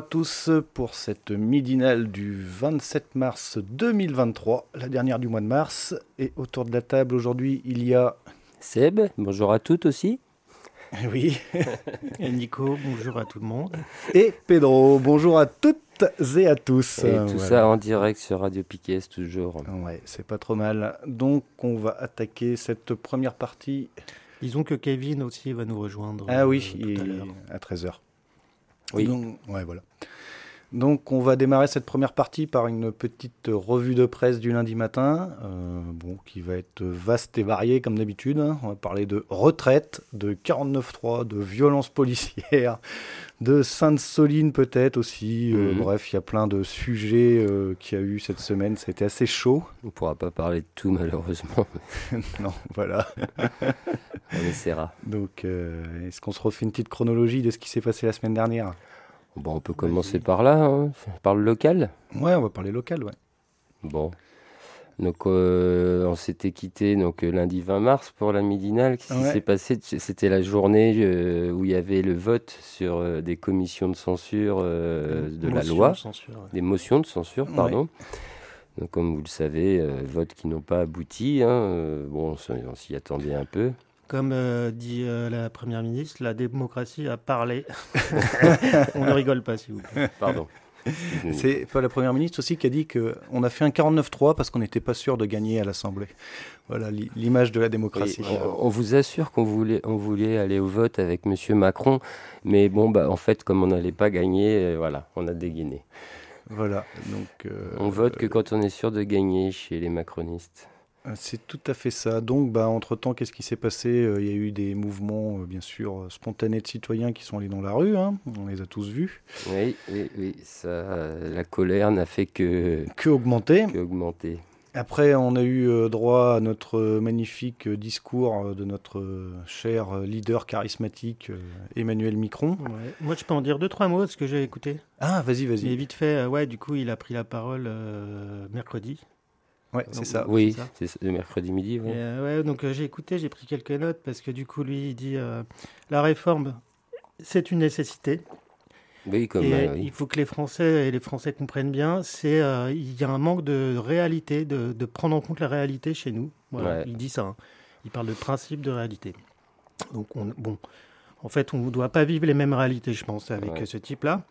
À tous pour cette midinale du 27 mars 2023, la dernière du mois de mars. Et autour de la table aujourd'hui, il y a Seb, bonjour à toutes aussi. Oui. Et Nico, bonjour à tout le monde. Et Pedro, bonjour à toutes et à tous. Et tout ça en direct sur Radio Piquet toujours. Ouais, c'est pas trop mal. Donc on va attaquer cette première partie. Disons que Kevin aussi va nous rejoindre. Ah oui, euh, tout à à 13h. Oui. Voilà. Donc, on va démarrer cette première partie par une petite revue de presse du lundi matin, euh, bon, qui va être vaste et variée comme d'habitude. hein. On va parler de retraite, de 49.3, de violences policières, de Sainte-Soline peut-être aussi. Euh, Mhm. bref, il y a plein de sujets euh, qu'il y a eu cette semaine. C'était assez chaud. On ne pourra pas parler de tout malheureusement, non, voilà. on essaiera. Donc, euh, est-ce qu'on se refait une petite chronologie de ce qui s'est passé la semaine dernière? Bon, on peut commencer par là, hein, par le local. Ouais, on va parler local, ouais. Bon. Donc, euh, on s'était quitté donc, euh, lundi 20 mars pour la midinale. Qu'est-ce qui Ouais. s'est passé? C'était la journée euh, où il y avait le vote sur euh, des commissions de censure euh, de la Motion loi, de censure, ouais. des motions de censure, Ouais. pardon. Donc, comme vous le savez, euh, votes qui n'ont pas abouti. hein, euh, bon, on s'y attendait un peu. Comme euh, dit euh, la première ministre, la démocratie a parlé. On ne rigole pas, s'il vous plaît. Pardon. C'est pas la première ministre aussi qui a dit qu'on a fait un 49-3 parce qu'on n'était pas sûr de gagner à l'Assemblée. Voilà li- l'image de la démocratie. Oui, on, on vous assure qu'on voulait, on voulait aller au vote avec Monsieur Macron, mais bon, bah, en fait, comme on n'allait pas gagner, euh, voilà, on a dégainé. Voilà. Donc, euh, On vote que quand on est sûr de gagner chez les macronistes. Euh, c'est tout à fait ça. Donc, bah, entre-temps, qu'est-ce qui s'est passé? Euh, Il y a eu des mouvements, euh, bien sûr, euh, spontanés de citoyens qui sont allés dans la rue. hein. On les a tous vus. Oui, oui, oui, ça, la colère n'a fait que, Que augmenter. que augmenter. Après, on a eu droit à notre magnifique discours de notre cher leader charismatique, Emmanuel Macron. Ouais. Moi, je peux en dire deux, trois mots de ce que j'ai écouté. Ah, vas-y, Mais vas-y. vite fait, ouais, du coup, il a pris la parole euh, mercredi. Ouais, c'est ça. Oui, c'est mercredi midi. oui. Et, euh, ouais, donc euh, j'ai écouté, j'ai pris quelques notes parce que du coup, lui, il dit euh, la réforme, c'est une nécessité. Oui, comme et oui. il faut que les Français et les Français comprennent bien, c'est il y a un manque de réalité, de, de prendre en compte la réalité chez nous. Voilà, Ouais. il dit ça. hein. Il parle de principe de réalité. Donc on, bon, en fait, on ne doit pas vivre les mêmes réalités, je pense, avec Ouais. ce type-là.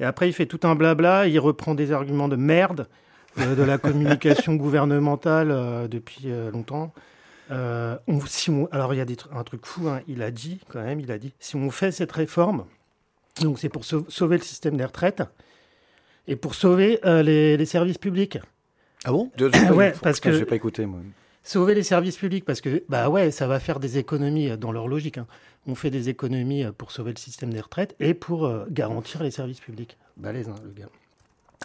Et après, il fait tout un blabla, il reprend des arguments de merde de la communication gouvernementale euh, depuis euh, longtemps. Euh, on- si on- alors il y a des un truc fou, hein, il a dit quand même, il a dit, si on fait cette réforme, donc c'est pour sau- sauver le système des retraites et pour sauver euh, les, les services publics. Ah bon? Ouais, parce que- j'ai pas écouté moi. Sauver les services publics parce que bah ouais, ça va faire des économies euh, dans leur logique. hein. On fait des économies euh, pour sauver le système des retraites et pour euh, garantir les services publics. Balèze, hein, le gars.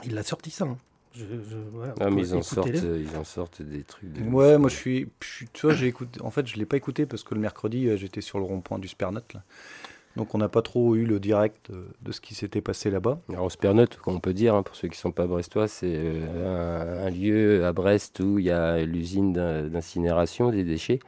Il a sorti ça. Je, je- voilà, Ah, mais ils en, sortent, euh, ils en sortent des trucs. De Ouais, moi je suis, tu vois, j'ai écouté. En fait, je l'ai pas écouté parce que le mercredi, euh, j'étais sur le rond-point du Spernot là. Donc on n'a pas trop eu le direct euh, de ce qui s'était passé là-bas. Alors, Spernote, on peut dire, hein, pour ceux qui ne sont pas brestois, c'est euh, un, un lieu à Brest où il y a l'usine d'in- d'incinération des déchets.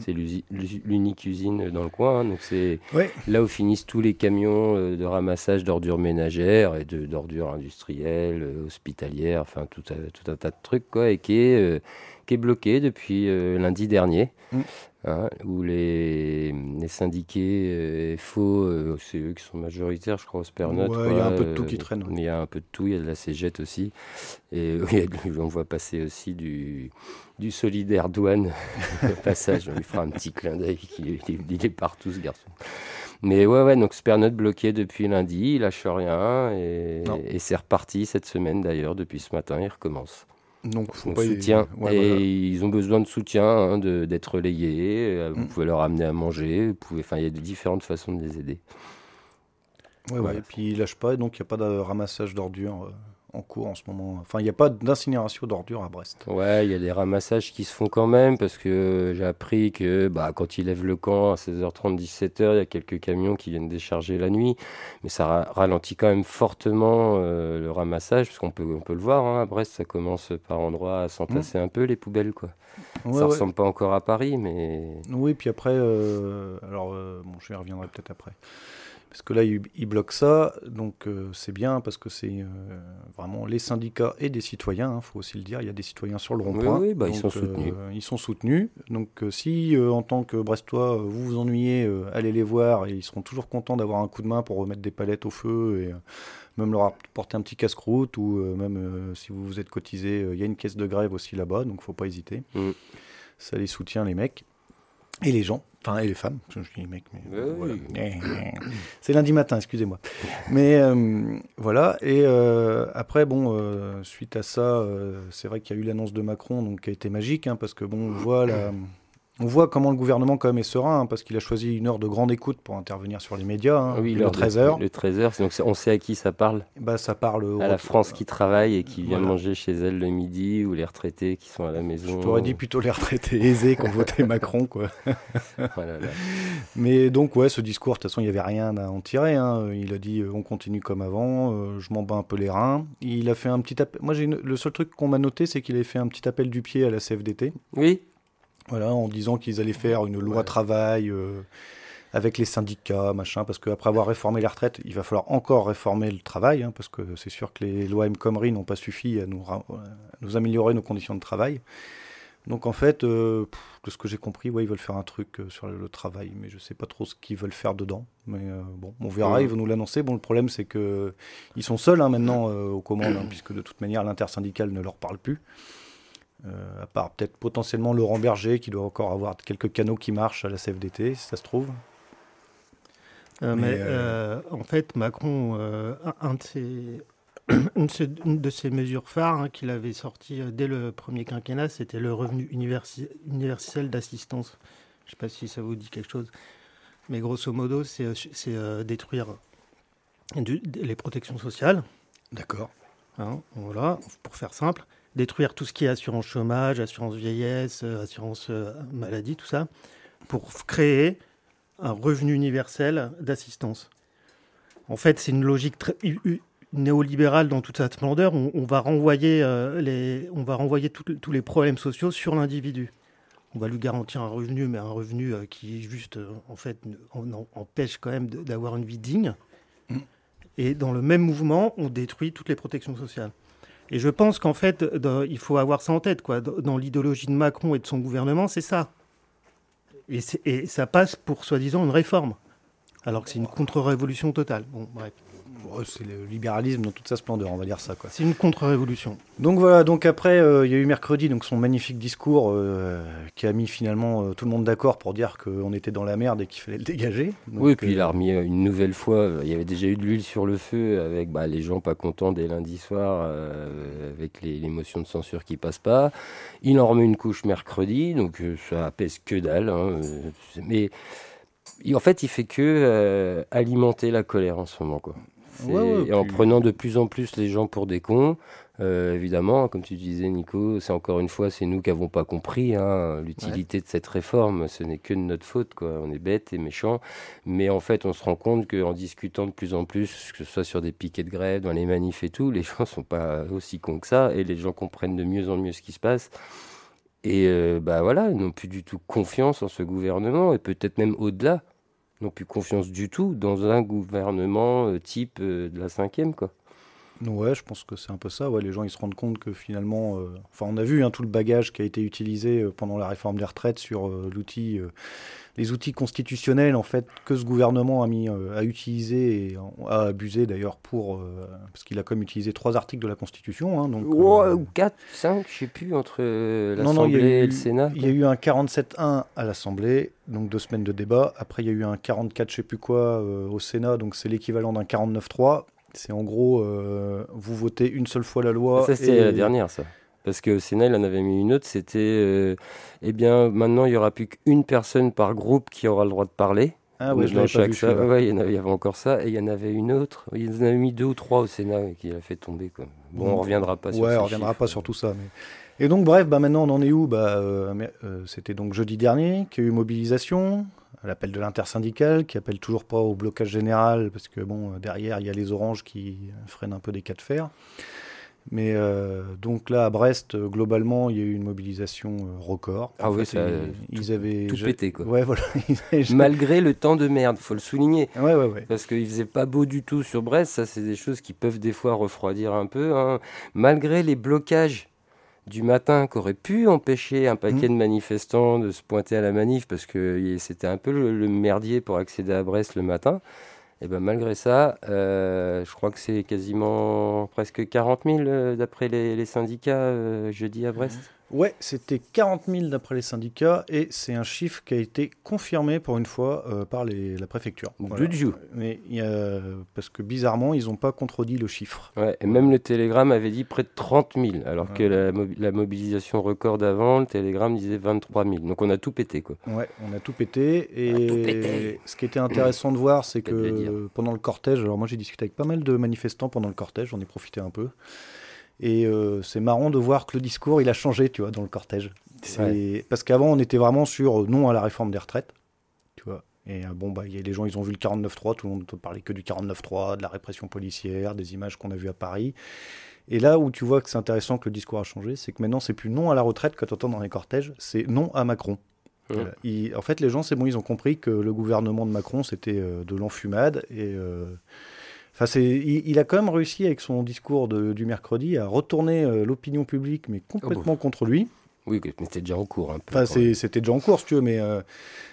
C'est l'unique usine dans le coin. hein, donc, c'est Ouais. là où finissent tous les camions euh, de ramassage d'ordures ménagères et d'ordures industrielles, euh, hospitalières, enfin, tout, un- tout un tas de trucs, quoi, et qui est, euh, qui est bloqué depuis euh, lundi dernier. Mm. Hein, où les, les syndiqués euh, FO, euh, c'est eux qui sont majoritaires, je crois, au Spernote. Ouais, il y a un peu de tout qui traîne, Il y a un peu de tout, il y a de la cégette aussi. Et oui, on voit passer aussi du, du solidaire douane au passage. On lui fera un petit clin d'œil. Il, est- il est partout, ce garçon. Mais ouais, ouais, donc Supernote bloqué depuis lundi, il lâche rien et, et c'est reparti cette semaine d'ailleurs. Depuis ce matin, il recommence. Donc, faut pas soutien. et ils ont besoin de soutien, hein, d'être relayés. Euh, vous mm. pouvez leur amener à manger. Vous pouvez, enfin, il y a de différentes façons de les aider. Ouais, ouais. Et puis ils lâchent pas, donc il n'y a pas de ramassage d'ordures. En cours en ce moment. Enfin, il n'y a pas d'incinération d'ordures à Brest. Ouais, il y a des ramassages qui se font quand même parce que j'ai appris que bah, quand ils lèvent le camp à 16h30, 17h, il y a quelques camions qui viennent décharger la nuit. Mais ça ralentit quand même fortement euh, le ramassage parce qu'on peut, on peut le voir. Hein, à Brest, ça commence par endroits à s'entasser mmh. un peu les poubelles. quoi. ça ressemble pas encore à Paris, mais. Oui, puis après, euh, alors euh, bon, je reviendrai peut-être après. Parce que là, ils, bloquent ça, donc euh, c'est bien parce que c'est euh, vraiment les syndicats et des citoyens, il hein, faut aussi le dire. Il y a des citoyens sur le rond-point. Oui, bah, ils sont soutenus. Euh, ils sont soutenus. Donc si en tant que Brestois, vous vous ennuyez, allez les voir et ils seront toujours contents d'avoir un coup de main pour remettre des palettes au feu et même leur apporter un petit casse-croûte ou même si vous vous êtes cotisé, il y a une caisse de grève aussi là-bas, donc faut pas hésiter. Mm. Ça les soutient les mecs et les gens. Enfin, et les femmes. Je dis mec, mais. C'est lundi matin, excusez-moi. Mais euh, voilà. Et euh, après, bon, euh, suite à ça, c'est vrai qu'il y a eu l'annonce de Macron, donc qui a été magique, hein, parce que bon, on voit la on voit comment le gouvernement quand même est serein, hein, parce qu'il a choisi une heure de grande écoute pour intervenir sur les médias, hein, oui, le 13h. Le 13h, donc on sait à qui ça parle bah, Ça parle à la France qui travaille et qui vient manger chez elle le midi, ou les retraités qui sont à la maison. Je t'aurais dit plutôt les retraités aisés qui ont voté Macron. Quoi. Mais donc, ouais, ce discours, de toute façon, il n'y avait rien à en tirer. Hein. Il a dit euh, on continue comme avant, euh, je m'en bats un peu les reins. Il a fait un petit appel. Moi, le seul truc qu'on m'a noté, c'est qu'il avait fait un petit appel du pied à la CFDT. Oui, voilà, en disant qu'ils allaient faire une loi travail euh, avec les syndicats, machin, parce qu'après avoir réformé les retraites, il va falloir encore réformer le travail, hein, parce que c'est sûr que les lois M. Comrie n'ont pas suffi à nous, nous, améliorer nos conditions de travail. Donc en fait, euh, de ce que j'ai compris, ouais, ils veulent faire un truc euh, sur le, travail, mais je sais pas trop ce qu'ils veulent faire dedans. Mais bon, on verra, ils vont nous l'annoncer. Bon, le problème c'est que ils sont seuls hein, maintenant aux commandes, hein, puisque de toute manière l'intersyndicale ne leur parle plus. Euh, à part peut-être potentiellement Laurent Berger qui doit encore avoir quelques canaux qui marchent à la CFDT, si ça se trouve. Euh, mais, euh, en fait, Macron, un de ses, une de ses mesures phares hein, qu'il avait sorti dès le premier quinquennat, c'était le revenu universel d'assistance. Je ne sais pas si ça vous dit quelque chose. Mais grosso modo, c'est détruire les protections sociales. D'accord. Hein, voilà, pour faire simple détruire tout ce qui est assurance chômage, assurance vieillesse, euh, assurance euh, maladie, tout ça, pour créer un revenu universel d'assistance. En fait, c'est une logique très néolibérale dans toute sa splendeur. On, va renvoyer, euh, les, on va renvoyer tous les problèmes sociaux sur l'individu. On va lui garantir un revenu, mais un revenu qui juste, en fait, empêche quand même d'avoir une vie digne. Mmh. Et dans le même mouvement, on détruit toutes les protections sociales. Et je pense qu'en fait, il faut avoir ça en tête. Quoi. Dans l'idéologie de Macron et de son gouvernement, c'est ça. Et, et, ça passe pour soi-disant une réforme, alors que c'est une contre-révolution totale. Bon, bref c'est le libéralisme dans toute sa splendeur, on va dire ça. C'est une contre-révolution. Donc voilà, donc après, euh, il y a eu mercredi donc son magnifique discours euh, qui a mis finalement euh, tout le monde d'accord pour dire qu'on était dans la merde et qu'il fallait le dégager. oui, et puis il a remis une nouvelle fois, il y avait déjà eu de l'huile sur le feu avec bah, les gens pas contents dès lundi soir, avec les, motions de censure qui passent pas. Il en remet une couche mercredi, donc ça pèse que dalle. Hein, mais en fait, il fait que alimenter la colère en ce moment. quoi et en prenant de plus en plus les gens pour des cons, euh, évidemment, comme tu disais, Nico, c'est encore une fois, c'est nous qui n'avons pas compris hein, l'utilité de cette réforme. Ce n'est que de notre faute, quoi. On est bête et méchant, mais en fait, on se rend compte qu'en discutant de plus en plus, que ce soit sur des piquets de grève, dans les manifs et tout, les gens sont pas aussi cons que ça, et les gens comprennent de mieux en mieux ce qui se passe. Et euh, bah voilà, ils n'ont plus du tout confiance en ce gouvernement, et peut-être même au-delà n'ont plus confiance du tout dans un gouvernement euh, type euh, de la cinquième, quoi. Ouais, je pense que c'est un peu ça. Ouais, les gens ils se rendent compte que finalement, euh, enfin, on a vu hein, tout le bagage qui a été utilisé euh, pendant la réforme des retraites sur euh, l'outil, les outils constitutionnels en fait que ce gouvernement a mis à utiliser et a abusé d'ailleurs pour parce qu'il a comme utilisé trois articles de la Constitution. Hein, donc, ou quatre, cinq, je sais plus entre l'Assemblée et le Sénat. Il y a eu un 47-1 à l'Assemblée, donc deux semaines de débat. Après, il y a eu un 44, je sais plus quoi, au Sénat, donc c'est l'équivalent d'un 49-3. C'est en gros, euh, vous votez une seule fois la loi. Ça, c'était la dernière, ça. Parce qu'au Sénat, il en avait mis une autre. C'était, euh, eh bien, maintenant, il n'y aura plus qu'une personne par groupe qui aura le droit de parler. Ah ouais, je dans chaque ça, ouais, il, y avait, encore ça. Et il y en avait une autre. Il en avait mis deux ou trois au Sénat qui a fait tomber. Quoi. Bon, on reviendra pas sur Ouais, on reviendra pas sur tout ça. Mais... Et donc, bref, bah, maintenant, on en est où? Bah, euh, C'était donc jeudi dernier qu'il y a eu mobilisation l'appel de l'intersyndicale qui appelle toujours pas au blocage général parce que bon derrière il y a les oranges qui freinent un peu des cas de fer. Mais euh, donc là à Brest globalement il y a eu une mobilisation euh, record. Ah oui, ça, ils, avaient tout pété quoi. Ouais voilà. Malgré le temps de merde, faut le souligner. Ouais ouais ouais. Parce qu'il faisait pas beau du tout sur Brest, ça c'est des choses qui peuvent des fois refroidir un peu. Hein. Malgré les blocages du matin qui aurait pu empêcher un paquet mmh. de manifestants de se pointer à la manif parce que c'était un peu le, merdier pour accéder à Brest le matin. Et ben malgré ça, euh, je crois que c'est quasiment presque 40 000 euh, d'après les, syndicats euh, jeudi à Brest. Ouais, c'était 40 000 d'après les syndicats et c'est un chiffre qui a été confirmé pour une fois euh, par les, la préfecture. Voilà. Du Mais parce que bizarrement, ils n'ont pas contredit le chiffre. Ouais, et même le Télégramme avait dit près de 30 000, alors que la, la, mobilisation record d'avant, le Télégramme disait 23 000. Donc on a tout pété, quoi. Ouais, on a tout pété. Et ce qui était intéressant de voir, c'est que pendant le cortège, alors moi j'ai discuté avec pas mal de manifestants pendant le cortège, j'en ai profité un peu. Et euh, c'est marrant de voir que le discours, il a changé, tu vois, dans le cortège. Parce qu'avant, on était vraiment sur euh, non à la réforme des retraites, tu vois. Et euh, bon, bah, y a, les gens, ils ont vu le 49-3, tout le monde ne parlait que du 49-3, de la répression policière, des images qu'on a vues à Paris. Et là où tu vois que c'est intéressant que le discours a changé, c'est que maintenant, c'est plus non à la retraite que tu entends dans les cortèges, c'est non à Macron. en fait, les gens, c'est bon, ils ont compris que le gouvernement de Macron, c'était de l'enfumade. Et Enfin, il, a quand même réussi avec son discours du mercredi à retourner euh, l'opinion publique, mais complètement oh, contre lui. Oui, mais c'était déjà en cours. Un peu, enfin, c'était déjà en cours, si tu veux, mais euh,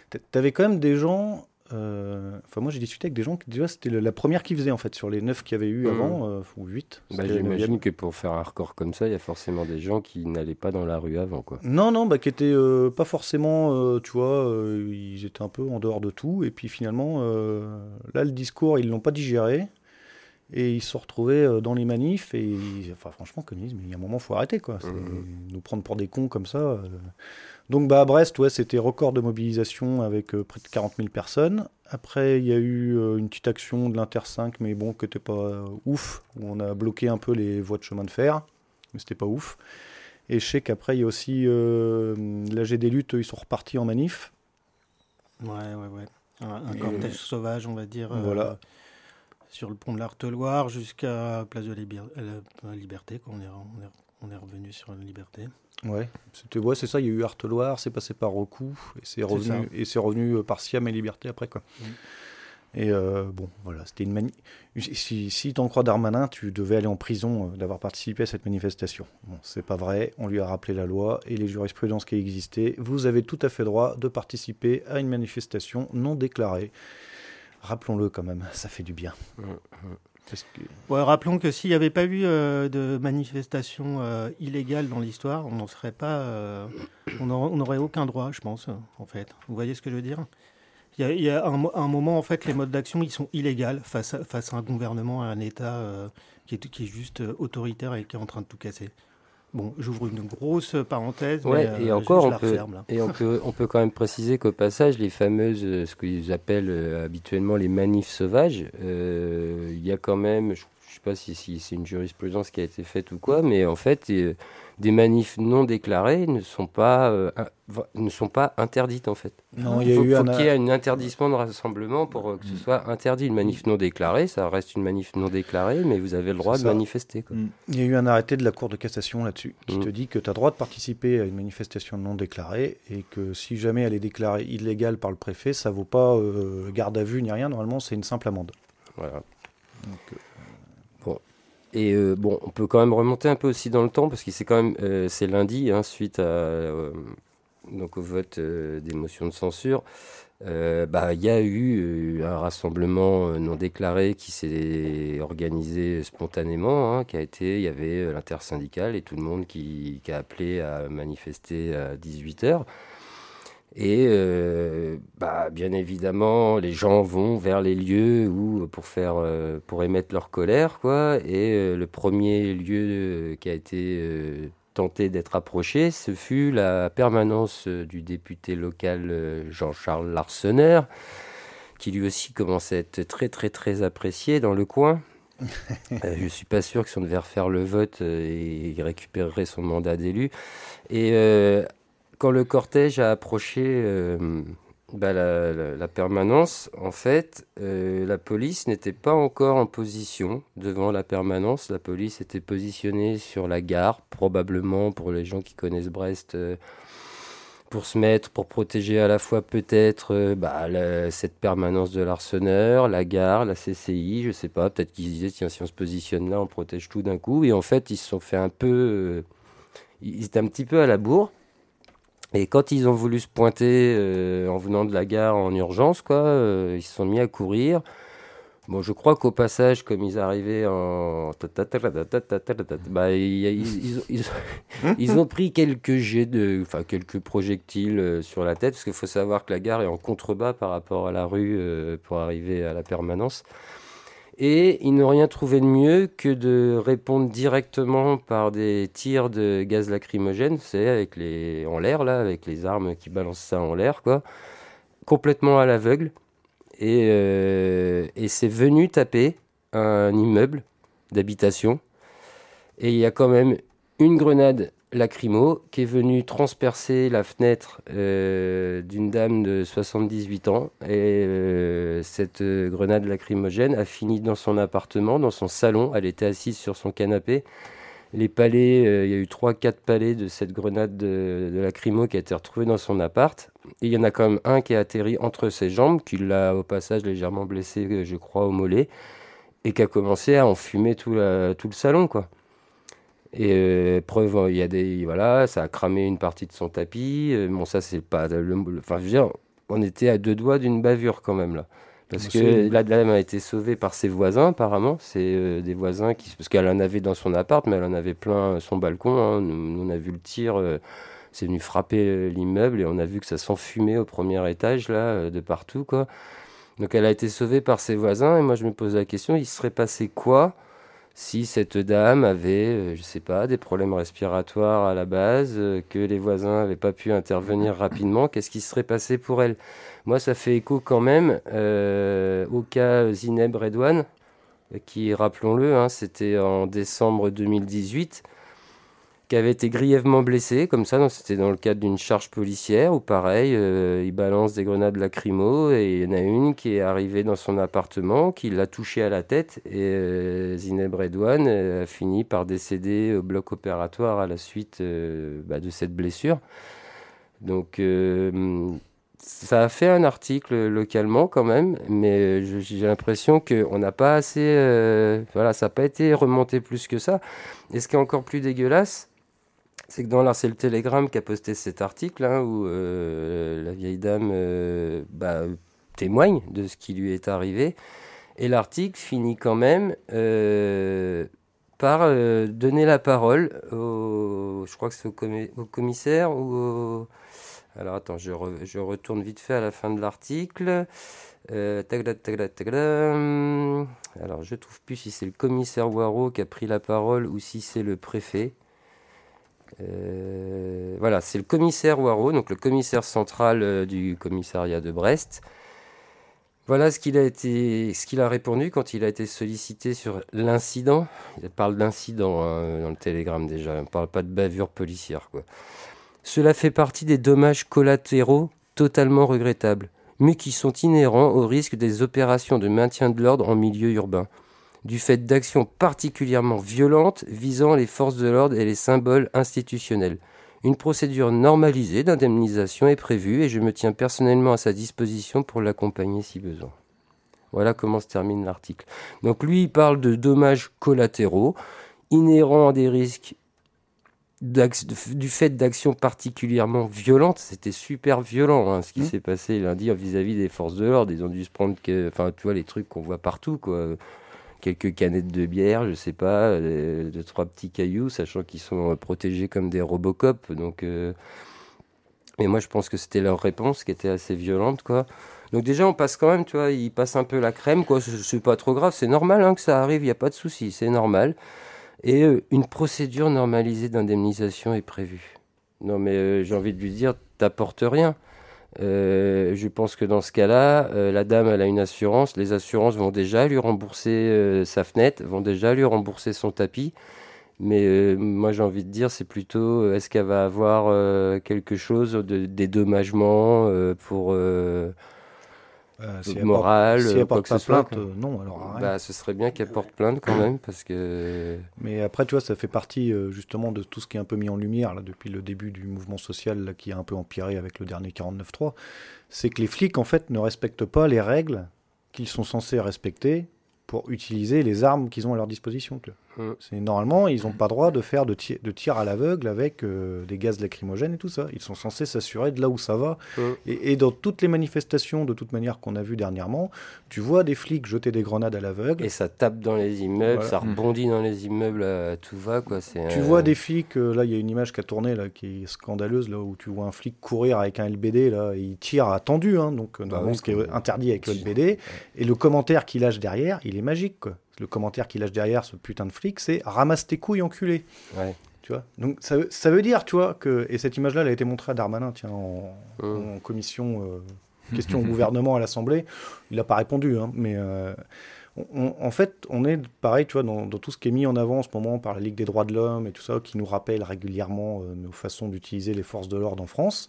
tu avais quand même des gens. Euh, enfin, moi, j'ai discuté avec des gens qui déjà c'était la première qui faisait en fait sur les neuf qu'il y avait eu mmh. avant ou huit. Bah, J'imagine que pour faire un record comme ça, il y a forcément des gens qui n'allaient pas dans la rue avant, quoi. Non, non, bah, qui étaient pas forcément, tu vois, ils étaient un peu en dehors de tout. Et puis finalement, là, le discours, ils l'ont pas digéré. Et ils se sont retrouvés euh, dans les manifs. Et enfin, franchement, communisme, il y a un moment, il faut arrêter. Quoi. Mmh. Nous prendre pour des cons comme ça. Euh. Donc, bah, à Brest, ouais, c'était record de mobilisation avec euh, près de 40 000 personnes. Après, il y a eu une petite action de l'Inter 5, mais bon, qui n'était pas ouf, où on a bloqué un peu les voies de chemin de fer. Mais c'était pas ouf. Et je sais qu'après, il y a aussi l'AG des luttes, ils sont repartis en manif. Ouais, ouais, ouais. Un, cortège sauvage, on va dire. Voilà sur le pont de l'Arteloire jusqu'à Place de la Liberté. On, est, on, est, on est revenu sur la Liberté. Ouais, c'était ouais, c'est ça. Il y a eu Arteloire, c'est passé par Rocou et c'est revenu et c'est revenu euh, par Siam et Liberté après quoi. Mm. Et euh, bon, voilà, c'était une mani... Si, si tu en crois Darmanin, tu devais aller en prison euh, d'avoir participé à cette manifestation. Bon, c'est pas vrai, on lui a rappelé la loi et les jurisprudences qui existaient. Vous avez tout à fait droit de participer à une manifestation non déclarée. Rappelons-le quand même, ça fait du bien. rappelons que s'il n'y avait pas eu euh, de manifestation euh, illégale dans l'histoire, on n'en serait pas, euh, on n'aurait aucun droit, je pense, en fait. Vous voyez ce que je veux dire? Il y a, un, moment, en fait, les modes d'action, ils sont illégaux face à, face à un gouvernement, à un État qui est, qui, est, juste autoritaire et qui est en train de tout casser. Bon, j'ouvre une grosse parenthèse. Ouais, et euh, encore, on, peut, et on, peut, on peut quand même préciser qu'au passage, les fameuses, euh, ce qu'ils appellent euh, habituellement les manifs sauvages, il y a quand même, je ne sais pas si, si c'est une jurisprudence qui a été faite ou quoi, mais en fait, des manifs non déclarés ne sont pas, euh, ne sont pas interdites en fait. Non, il faut, faut qu'il y ait un interdissement de rassemblement pour euh, que ce mm. soit interdit. Une manif non déclarée, ça reste une manif non déclarée, mais vous avez le droit de manifester. Mm. Il y a eu un arrêté de la Cour de cassation là-dessus qui mm. te dit que tu as droit de participer à une manifestation non déclarée et que si jamais elle est déclarée illégale par le préfet, ça vaut pas euh, garde à vue ni rien. Normalement, c'est une simple amende. Voilà. Donc, Et bon, on peut quand même remonter un peu aussi dans le temps parce que c'est quand même c'est lundi hein, suite à, donc au vote des motions de censure. Euh, bah, il y a eu euh, un rassemblement euh, non déclaré qui s'est organisé spontanément, hein, qui a été, il y avait l'intersyndicale et tout le monde qui, a appelé à manifester à 18h. Et bah, bien évidemment, les gens vont vers les lieux où, pour, faire, pour émettre leur colère. Quoi. Et le premier lieu qui a été tenté d'être approché, ce fut la permanence euh, du député local euh, Jean-Charles Larsener, qui lui aussi commençait à être très très très apprécié dans le coin. Euh, je ne suis pas sûr que si on devait refaire le vote, il récupérerait son mandat d'élu. Et quand le cortège a approché bah, la, permanence, en fait, euh, la police n'était pas encore en position devant la permanence. La police était positionnée sur la gare, probablement pour les gens qui connaissent Brest, euh, pour se mettre, pour protéger à la fois peut-être euh, bah, cette permanence de l'arseneur, la gare, la CCI, je sais pas. Peut-être qu'ils disaient tiens si on se positionne là, on protège tout d'un coup. Et en fait, ils se sont fait un peu, ils étaient un petit peu à la bourre. Et quand ils ont voulu se pointer euh, en venant de la gare en urgence, quoi, euh, ils se sont mis à courir. Bon, je crois qu'au passage, comme ils arrivaient en. Bah, ils, ont pris quelques jets de. Enfin, quelques projectiles euh, sur la tête, parce qu'il faut savoir que la gare est en contrebas par rapport à la rue pour arriver à la permanence. Et ils n'ont rien trouvé de mieux que de répondre directement par des tirs de gaz lacrymogène, c'est avec les en l'air là, avec les armes qui balancent ça en l'air quoi, complètement à l'aveugle. Et, euh, et c'est venu taper un immeuble d'habitation. Et il y a quand même une grenade lacrymo qui est venu transpercer la fenêtre euh, d'une dame de 78 ans. Et euh, cette grenade lacrymogène a fini dans son appartement, dans son salon. Elle était assise sur son canapé. Les palais, euh, il y a eu 3-4 palais de cette grenade de, de, lacrymo qui a été retrouvée dans son appart. Et il y en a quand même un qui a atterri entre ses jambes, qui l'a au passage légèrement blessé, je crois, au mollet, et qui a commencé à enfumer tout, tout le salon, quoi. Et euh, preuve, il y a des. Voilà, ça a cramé une partie de son tapis. Euh, bon, ça, c'est pas. Le, enfin, je veux dire, on était à deux doigts d'une bavure quand même, là. Parce que la dame a été sauvée par ses voisins, apparemment. C'est euh, des voisins qui. Parce qu'elle en avait dans son appart, mais elle en avait plein son balcon. Hein. Nous, on a vu le tir. c'est venu frapper l'immeuble et on a vu que ça s'enfumait au premier étage, là, de partout, quoi. Donc elle a été sauvée par ses voisins. Et moi, je me pose la question il serait passé quoi si cette dame avait, euh, je sais pas, des problèmes respiratoires à la base, euh, que les voisins n'avaient pas pu intervenir rapidement, qu'est-ce qui serait passé pour elle? Moi, ça fait écho quand même euh, au cas Zineb Redouane, qui, rappelons-le, hein, c'était en décembre 2018 qui avait été grièvement blessé, comme ça, c'était dans le cadre d'une charge policière, où pareil, euh, il balance des grenades lacrymo, et il y en a une qui est arrivée dans son appartement, qui l'a touché à la tête, et euh, Zineb Redouane euh, a fini par décéder au bloc opératoire à la suite bah, de cette blessure. Donc ça a fait un article localement quand même, mais j'ai l'impression qu'on n'a pas assez... voilà, ça n'a pas été remonté plus que ça. Et ce qui est encore plus dégueulasse, c'est que dans l'art, c'est le Télégramme qui a posté cet article hein, où euh, la vieille dame euh, bah, témoigne de ce qui lui est arrivé. Et l'article finit quand même euh, par donner la parole au, je crois que c'est au, commissaire ou alors attends, je, je, retourne vite fait à la fin de l'article. Alors je trouve plus si c'est le commissaire Waro qui a pris la parole ou si c'est le préfet. Euh, voilà, c'est le commissaire Waro, donc le commissaire central euh, du commissariat de Brest. Voilà ce qu'il a, été, ce qu'il a répondu quand il a été sollicité sur l'incident. Il parle d'incident hein, dans le télégramme déjà, on ne parle pas de bavure policière. Quoi. Cela fait partie des dommages collatéraux totalement regrettables, mais qui sont inhérents au risque des opérations de maintien de l'ordre en milieu urbain du fait d'actions particulièrement violentes visant les forces de l'ordre et les symboles institutionnels. Une procédure normalisée d'indemnisation est prévue et je me tiens personnellement à sa disposition pour l'accompagner si besoin. Voilà comment se termine l'article. Donc lui, il parle de dommages collatéraux inhérents à des risques du fait d'actions particulièrement violentes. C'était super violent hein, ce qui mmh. s'est passé lundi vis-à-vis des forces de l'ordre. Ils ont dû se prendre, que, enfin, tu vois, les trucs qu'on voit partout, quoi. Quelques canettes de bière, je sais pas, euh, deux, trois petits cailloux, sachant qu'ils sont protégés comme des Robocop. Donc, euh, moi, je pense que c'était leur réponse qui était assez violente, quoi. Donc déjà, on passe quand même, tu vois, ils passent un peu la crème, quoi. C'est pas trop grave, c'est normal hein, que ça arrive, il n'y a pas de souci, c'est normal. Et euh, une procédure normalisée d'indemnisation est prévue. Non, mais euh, j'ai envie de lui dire, t'apportes rien. Euh, je pense que dans ce cas-là, la dame, elle a une assurance. Les assurances vont déjà lui rembourser sa fenêtre, vont déjà lui rembourser son tapis. Mais moi, j'ai envie de dire, c'est plutôt, est-ce qu'elle va avoir quelque chose de dédommagement pour euh, si morale, si elle porte pas plainte, euh, non, alors bah, ce serait bien qu'elle porte plainte quand même, parce que. Mais après, tu vois, ça fait partie euh, justement de tout ce qui est un peu mis en lumière là, depuis le début du mouvement social là, qui a un peu empiré avec le dernier 49.3. C'est que les flics, en fait, ne respectent pas les règles qu'ils sont censés respecter pour utiliser les armes qu'ils ont à leur disposition. Mm. C'est normalement, ils n'ont pas droit de faire de, tir, de tir à l'aveugle avec euh, des gaz lacrymogènes et tout ça. Ils sont censés s'assurer de là où ça va. Mm. Et, dans toutes les manifestations, de toute manière qu'on a vu dernièrement, tu vois des flics jeter des grenades à l'aveugle. Et ça tape dans les immeubles, ça rebondit dans les immeubles, tout va quoi. Tu vois des flics. Euh, là, il y a une image qui a tourné là, qui est scandaleuse là où tu vois un flic courir avec un LBD là, et il tire à tendu, hein, donc bah normalement ce qui est interdit avec le LBD. Et le commentaire qu'il lâche derrière, il est magique quoi le commentaire qu'il lâche derrière, ce putain de flic, c'est ramasse tes couilles, enculé. Tu vois? Donc ça, ça, veut dire, tu vois, que. Et cette image-là, elle a été montrée à Darmanin, tiens, en, mmh. commission euh, question au gouvernement à l'Assemblée. Il n'a pas répondu, hein, mais. Euh, en fait, on est pareil, tu vois, dans, tout ce qui est mis en avant en ce moment par la Ligue des droits de l'homme et tout ça, qui nous rappelle régulièrement euh, nos façons d'utiliser les forces de l'ordre en France,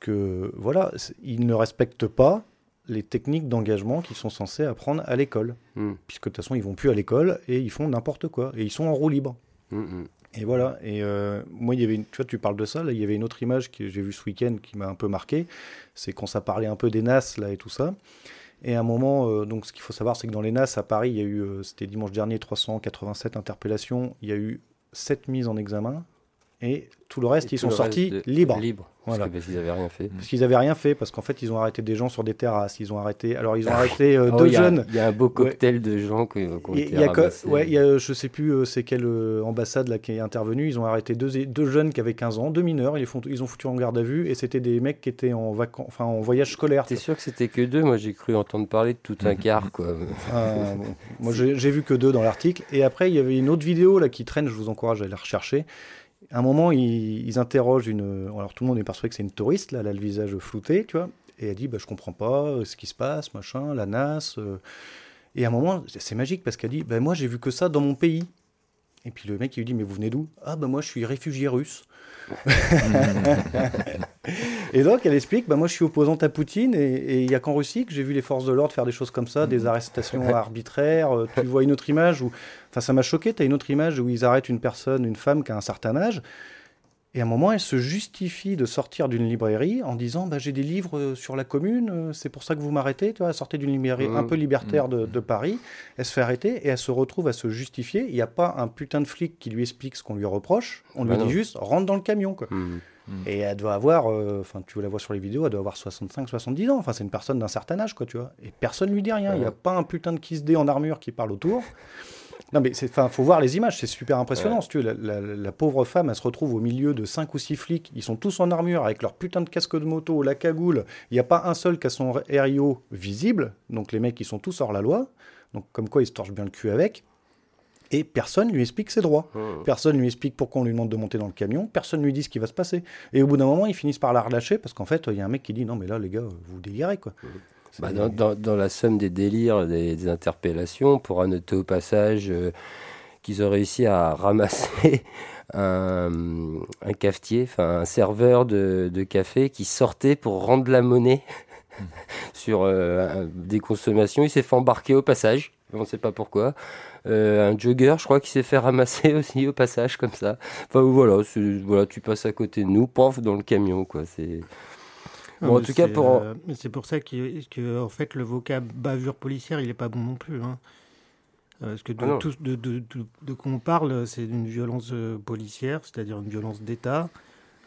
que voilà, ils ne respectent pas les techniques d'engagement qu'ils sont censés apprendre à l'école. Hmm. Puisque de toute façon, ils vont plus à l'école et ils font n'importe quoi. Et ils sont en roue libre. Hmm, hmm. Et voilà. Et euh, moi, il y avait une, tu vois, tu parles de ça. Là, il y avait une autre image que j'ai vue ce week-end qui m'a un peu marqué. C'est quand ça parlait un peu des NAS là et tout ça. Et à un moment, euh, donc ce qu'il faut savoir, c'est que dans les NAS à Paris, il y a eu, euh, c'était dimanche dernier, 387 interpellations. Il y a eu 7 mises en examen et tout le reste, ils sont sortis libres. Libre. Voilà. Parce qu'ils n'avaient rien fait. Parce qu'ils n'avaient rien fait, parce qu'en fait, ils ont arrêté des gens sur des terrasses. Ils ont arrêté. Alors, ils ont arrêté euh, oh, deux jeunes. Il y a un beau cocktail de gens qui, ont été y a Ouais, y a, je sais plus euh, c'est quelle euh, ambassade là qui est intervenue. Ils ont arrêté deux, deux jeunes qui avaient 15 ans, deux mineurs. Ils, font, ils ont foutu en garde à vue et c'était des mecs qui étaient en vacances, enfin en voyage scolaire. T'es sûr que c'était que deux? Moi, j'ai cru entendre parler de tout un quart, quoi. Ah, Moi, j'ai vu que deux dans l'article. Et après, il y avait une autre vidéo là qui traîne. Je vous encourage à la rechercher à un moment, ils, interrogent une. Alors tout le monde est persuadé que c'est une touriste, là, elle a le visage flouté, tu vois. Et elle dit bah, Je comprends pas euh, ce qui se passe, machin, la NAS. Euh. Et à un moment, c'est magique parce qu'elle dit bah, Moi, j'ai vu que ça dans mon pays. Et puis le mec, il lui dit Mais vous venez d'où? Ah, bah moi, je suis réfugié russe. et donc, elle explique bah, Moi, je suis opposante à Poutine et il n'y a qu'en Russie que j'ai vu les forces de l'ordre faire des choses comme ça, des arrestations arbitraires. Euh, tu vois une autre image où. Enfin, ça m'a choqué. Tu as une autre image où ils arrêtent une personne, une femme qui a un certain âge. Et à un moment, elle se justifie de sortir d'une librairie en disant bah, J'ai des livres euh, sur la commune, euh, c'est pour ça que vous m'arrêtez. Tu vois, elle sortait d'une librairie un mmh. peu libertaire de, de, Paris. Elle se fait arrêter et elle se retrouve à se justifier. Il n'y a pas un putain de flic qui lui explique ce qu'on lui reproche. On lui bah dit juste Rentre dans le camion. Quoi. Mmh. Mmh. Et elle doit avoir, euh, enfin, tu la vois sur les vidéos, elle doit avoir 65, 70 ans. Enfin, c'est une personne d'un certain âge, quoi, tu vois. Et personne lui dit rien. Il n'y a pas un putain de kiss en armure qui parle autour. Non, mais il faut voir les images, c'est super impressionnant. tu la, la, pauvre femme, elle se retrouve au milieu de 5 ou 6 flics. Ils sont tous en armure avec leur putain de casque de moto, la cagoule. Il n'y a pas un seul qui a son RIO visible. Donc les mecs, ils sont tous hors la loi. Donc comme quoi, ils se torchent bien le cul avec. Et personne lui explique ses droits. Mmh. Personne lui explique pourquoi on lui demande de monter dans le camion. Personne lui dit ce qui va se passer. Et au bout d'un moment, ils finissent par la relâcher parce qu'en fait, il y a un mec qui dit non, mais là, les gars, vous délirez quoi. Mmh. Bah, dans, la somme des délires, des, interpellations, pour noter au passage euh, qu'ils ont réussi à ramasser un, cafetier, enfin un serveur de, café qui sortait pour rendre la monnaie sur euh, des consommations. Il s'est fait embarquer au passage, on ne sait pas pourquoi. Euh, un jogger, je crois, qui s'est fait ramasser aussi au passage comme ça. Enfin voilà, voilà, tu passes à côté de nous, pof, dans le camion, quoi. C'est en tout cas, pour. Euh, c'est pour ça que, en fait, le vocable bavure policière, il n'est pas bon non plus. Hein. Euh, parce que de, ah tout, de, de, de, quoi on parle, c'est d'une violence policière, c'est-à-dire une violence d'État.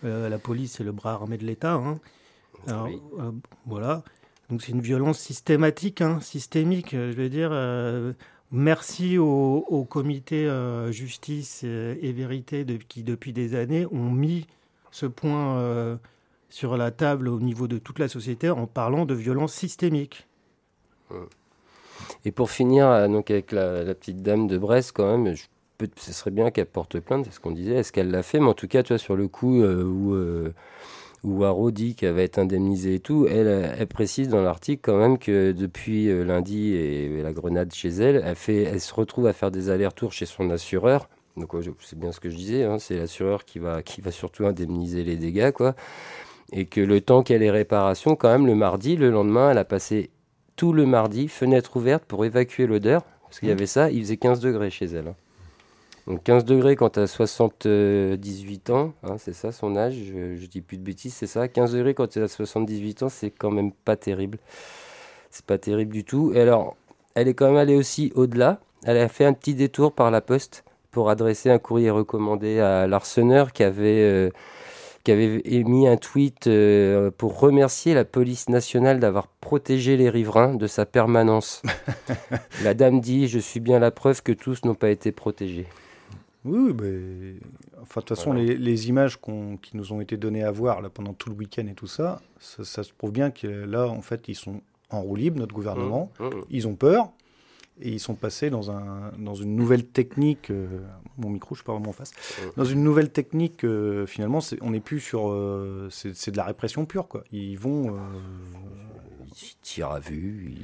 la police, c'est le bras armé de l'État. Hein. voilà. Donc c'est une violence systématique, hein, systémique. Je veux dire, merci au, comité justice et vérité qui, depuis des années, ont mis ce point sur la table au niveau de toute la société en parlant de violence systémique. Et pour finir, euh, donc avec la, petite dame de Brest, quand même, ce serait bien qu'elle porte plainte, c'est ce qu'on disait. Est-ce qu'elle l'a fait? Mais en tout cas, tu vois, sur le coup euh, où, euh, où Haro dit qu'elle va être indemnisée et tout, elle, elle précise dans l'article quand même que depuis lundi et, la grenade chez elle, elle, fait, elle se retrouve à faire des allers-retours chez son assureur. Donc c'est bien ce que je disais, hein, c'est l'assureur qui va, qui va surtout indemniser les dégâts, quoi et que le temps qu'elle ait réparation, quand même, le mardi, le lendemain, elle a passé tout le mardi, fenêtre ouverte pour évacuer l'odeur, parce qu'il y mmh. avait ça, il faisait 15 degrés chez elle. Hein. Donc 15 degrés quand tu as 78 ans, hein, c'est ça son âge, je, dis plus de bêtises, c'est ça. 15 degrés quand tu as 78 ans, c'est quand même pas terrible. C'est pas terrible du tout. Et alors, elle est quand même allée aussi au-delà. Elle a fait un petit détour par la poste pour adresser un courrier recommandé à l'arseneur qui avait... Euh, qui avait émis un tweet euh, pour remercier la police nationale d'avoir protégé les riverains de sa permanence. la dame dit Je suis bien la preuve que tous n'ont pas été protégés. Oui, mais enfin, de toute façon, les, images qui nous ont été données à voir là, pendant tout le week-end et tout ça, ça, se prouve bien que là, en fait, ils sont en roue libre, notre gouvernement. Mmh, mmh. Ils ont peur et ils sont passés dans, un, dans une nouvelle technique. Euh, mon micro, je suis pas vraiment en face. Dans une nouvelle technique, euh, finalement, on n'est plus sur. Euh, c'est de la répression pure, quoi. Ils vont. Ils tirent à vue.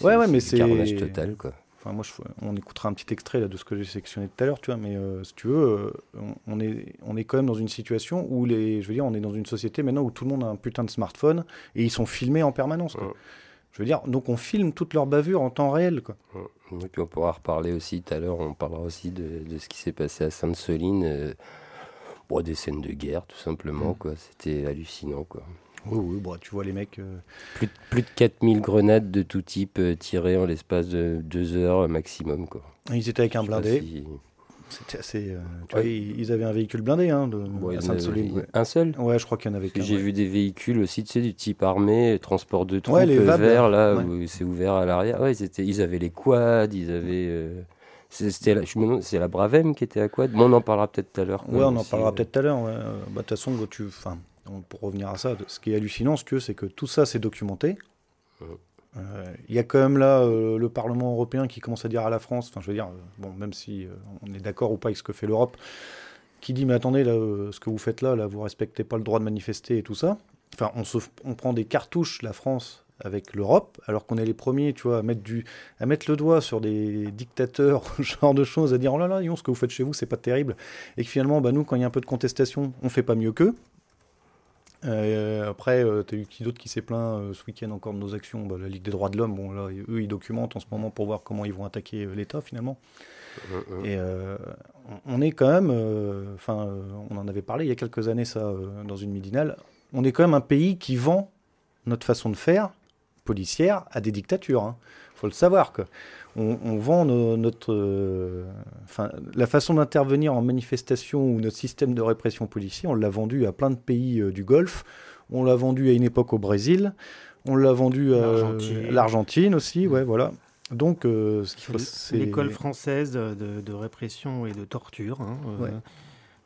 ouais, ouais, mais c'est. carnage total, quoi. Enfin, moi, on écoutera un petit extrait là, de ce que j'ai sélectionné tout à l'heure, tu vois. Mais si tu veux, on, est, on est quand même dans une situation où les. Je veux dire, on est dans une société maintenant où tout le monde a un putain de smartphone et ils sont filmés en permanence, quoi. Je veux dire, donc on filme toutes leurs bavures en temps réel. Quoi. Et puis on pourra reparler aussi tout à l'heure, on parlera aussi de, ce qui s'est passé à Sainte-Soline. Euh, des scènes de guerre, tout simplement. Mm. quoi. C'était hallucinant. Quoi. Oui, oui, bon, tu vois les mecs. Euh, plus, de, plus de 4000 grenades de tout type euh, tirées en l'espace de deux heures maximum. Quoi. Ils étaient avec un blindé. C'était assez. Euh, tu vois, ils, avaient un véhicule blindé, hein, de, Un seul Ouais, je crois qu'il y en avait qu'un. J'ai vu des véhicules aussi, tu sais, du type armé, transport de troupes les verts, là, où c'est ouvert à l'arrière. Ouais, ils, étaient, ils avaient les quads, ils avaient. Euh, c'était la, c'est la Bravem qui était à quad. Bon, on en parlera peut-être tout à l'heure. Ouais, on en parlera peut-être tout à l'heure. Bah, de toute façon, tu, pour revenir à ça, ce qui est hallucinant, c'est que tout ça, c'est documenté. Euh, il y a quand même là euh, le Parlement européen qui commence à dire à la France, enfin je veux dire, euh, bon, même si on est d'accord ou pas avec ce que fait l'Europe, qui dit mais attendez, là, ce que vous faites là, là, vous respectez pas le droit de manifester et tout ça. Enfin, on, se, on prend des cartouches, la France, avec l'Europe, alors qu'on est les premiers, tu vois, à mettre, du, à mettre le doigt sur des dictateurs, ce genre de choses, à dire oh là là, ce que vous faites chez vous, c'est pas terrible, et que finalement, bah, nous, quand il y a un peu de contestation, on fait pas mieux qu'eux, euh, après, euh, tu as eu qui d'autre qui s'est plaint euh, ce week-end encore de nos actions? Bah, La Ligue des droits de l'homme, bon, là, eux, ils documentent en ce moment pour voir comment ils vont attaquer l'État finalement. Et on est quand même, enfin, on en avait parlé il y a quelques années, ça, dans une midinale, on est quand même un pays qui vend notre façon de faire policière à des dictatures. Hein. Faut le savoir. que on, vend notre, euh, la façon d'intervenir en manifestation ou notre système de répression policier, on l'a vendu à plein de pays euh, du Golfe. On l'a vendu à une époque au Brésil. On l'a vendu à l'Argentine aussi. Ouais, voilà. Donc, euh, c'est l'école française de, répression et de torture. Hein,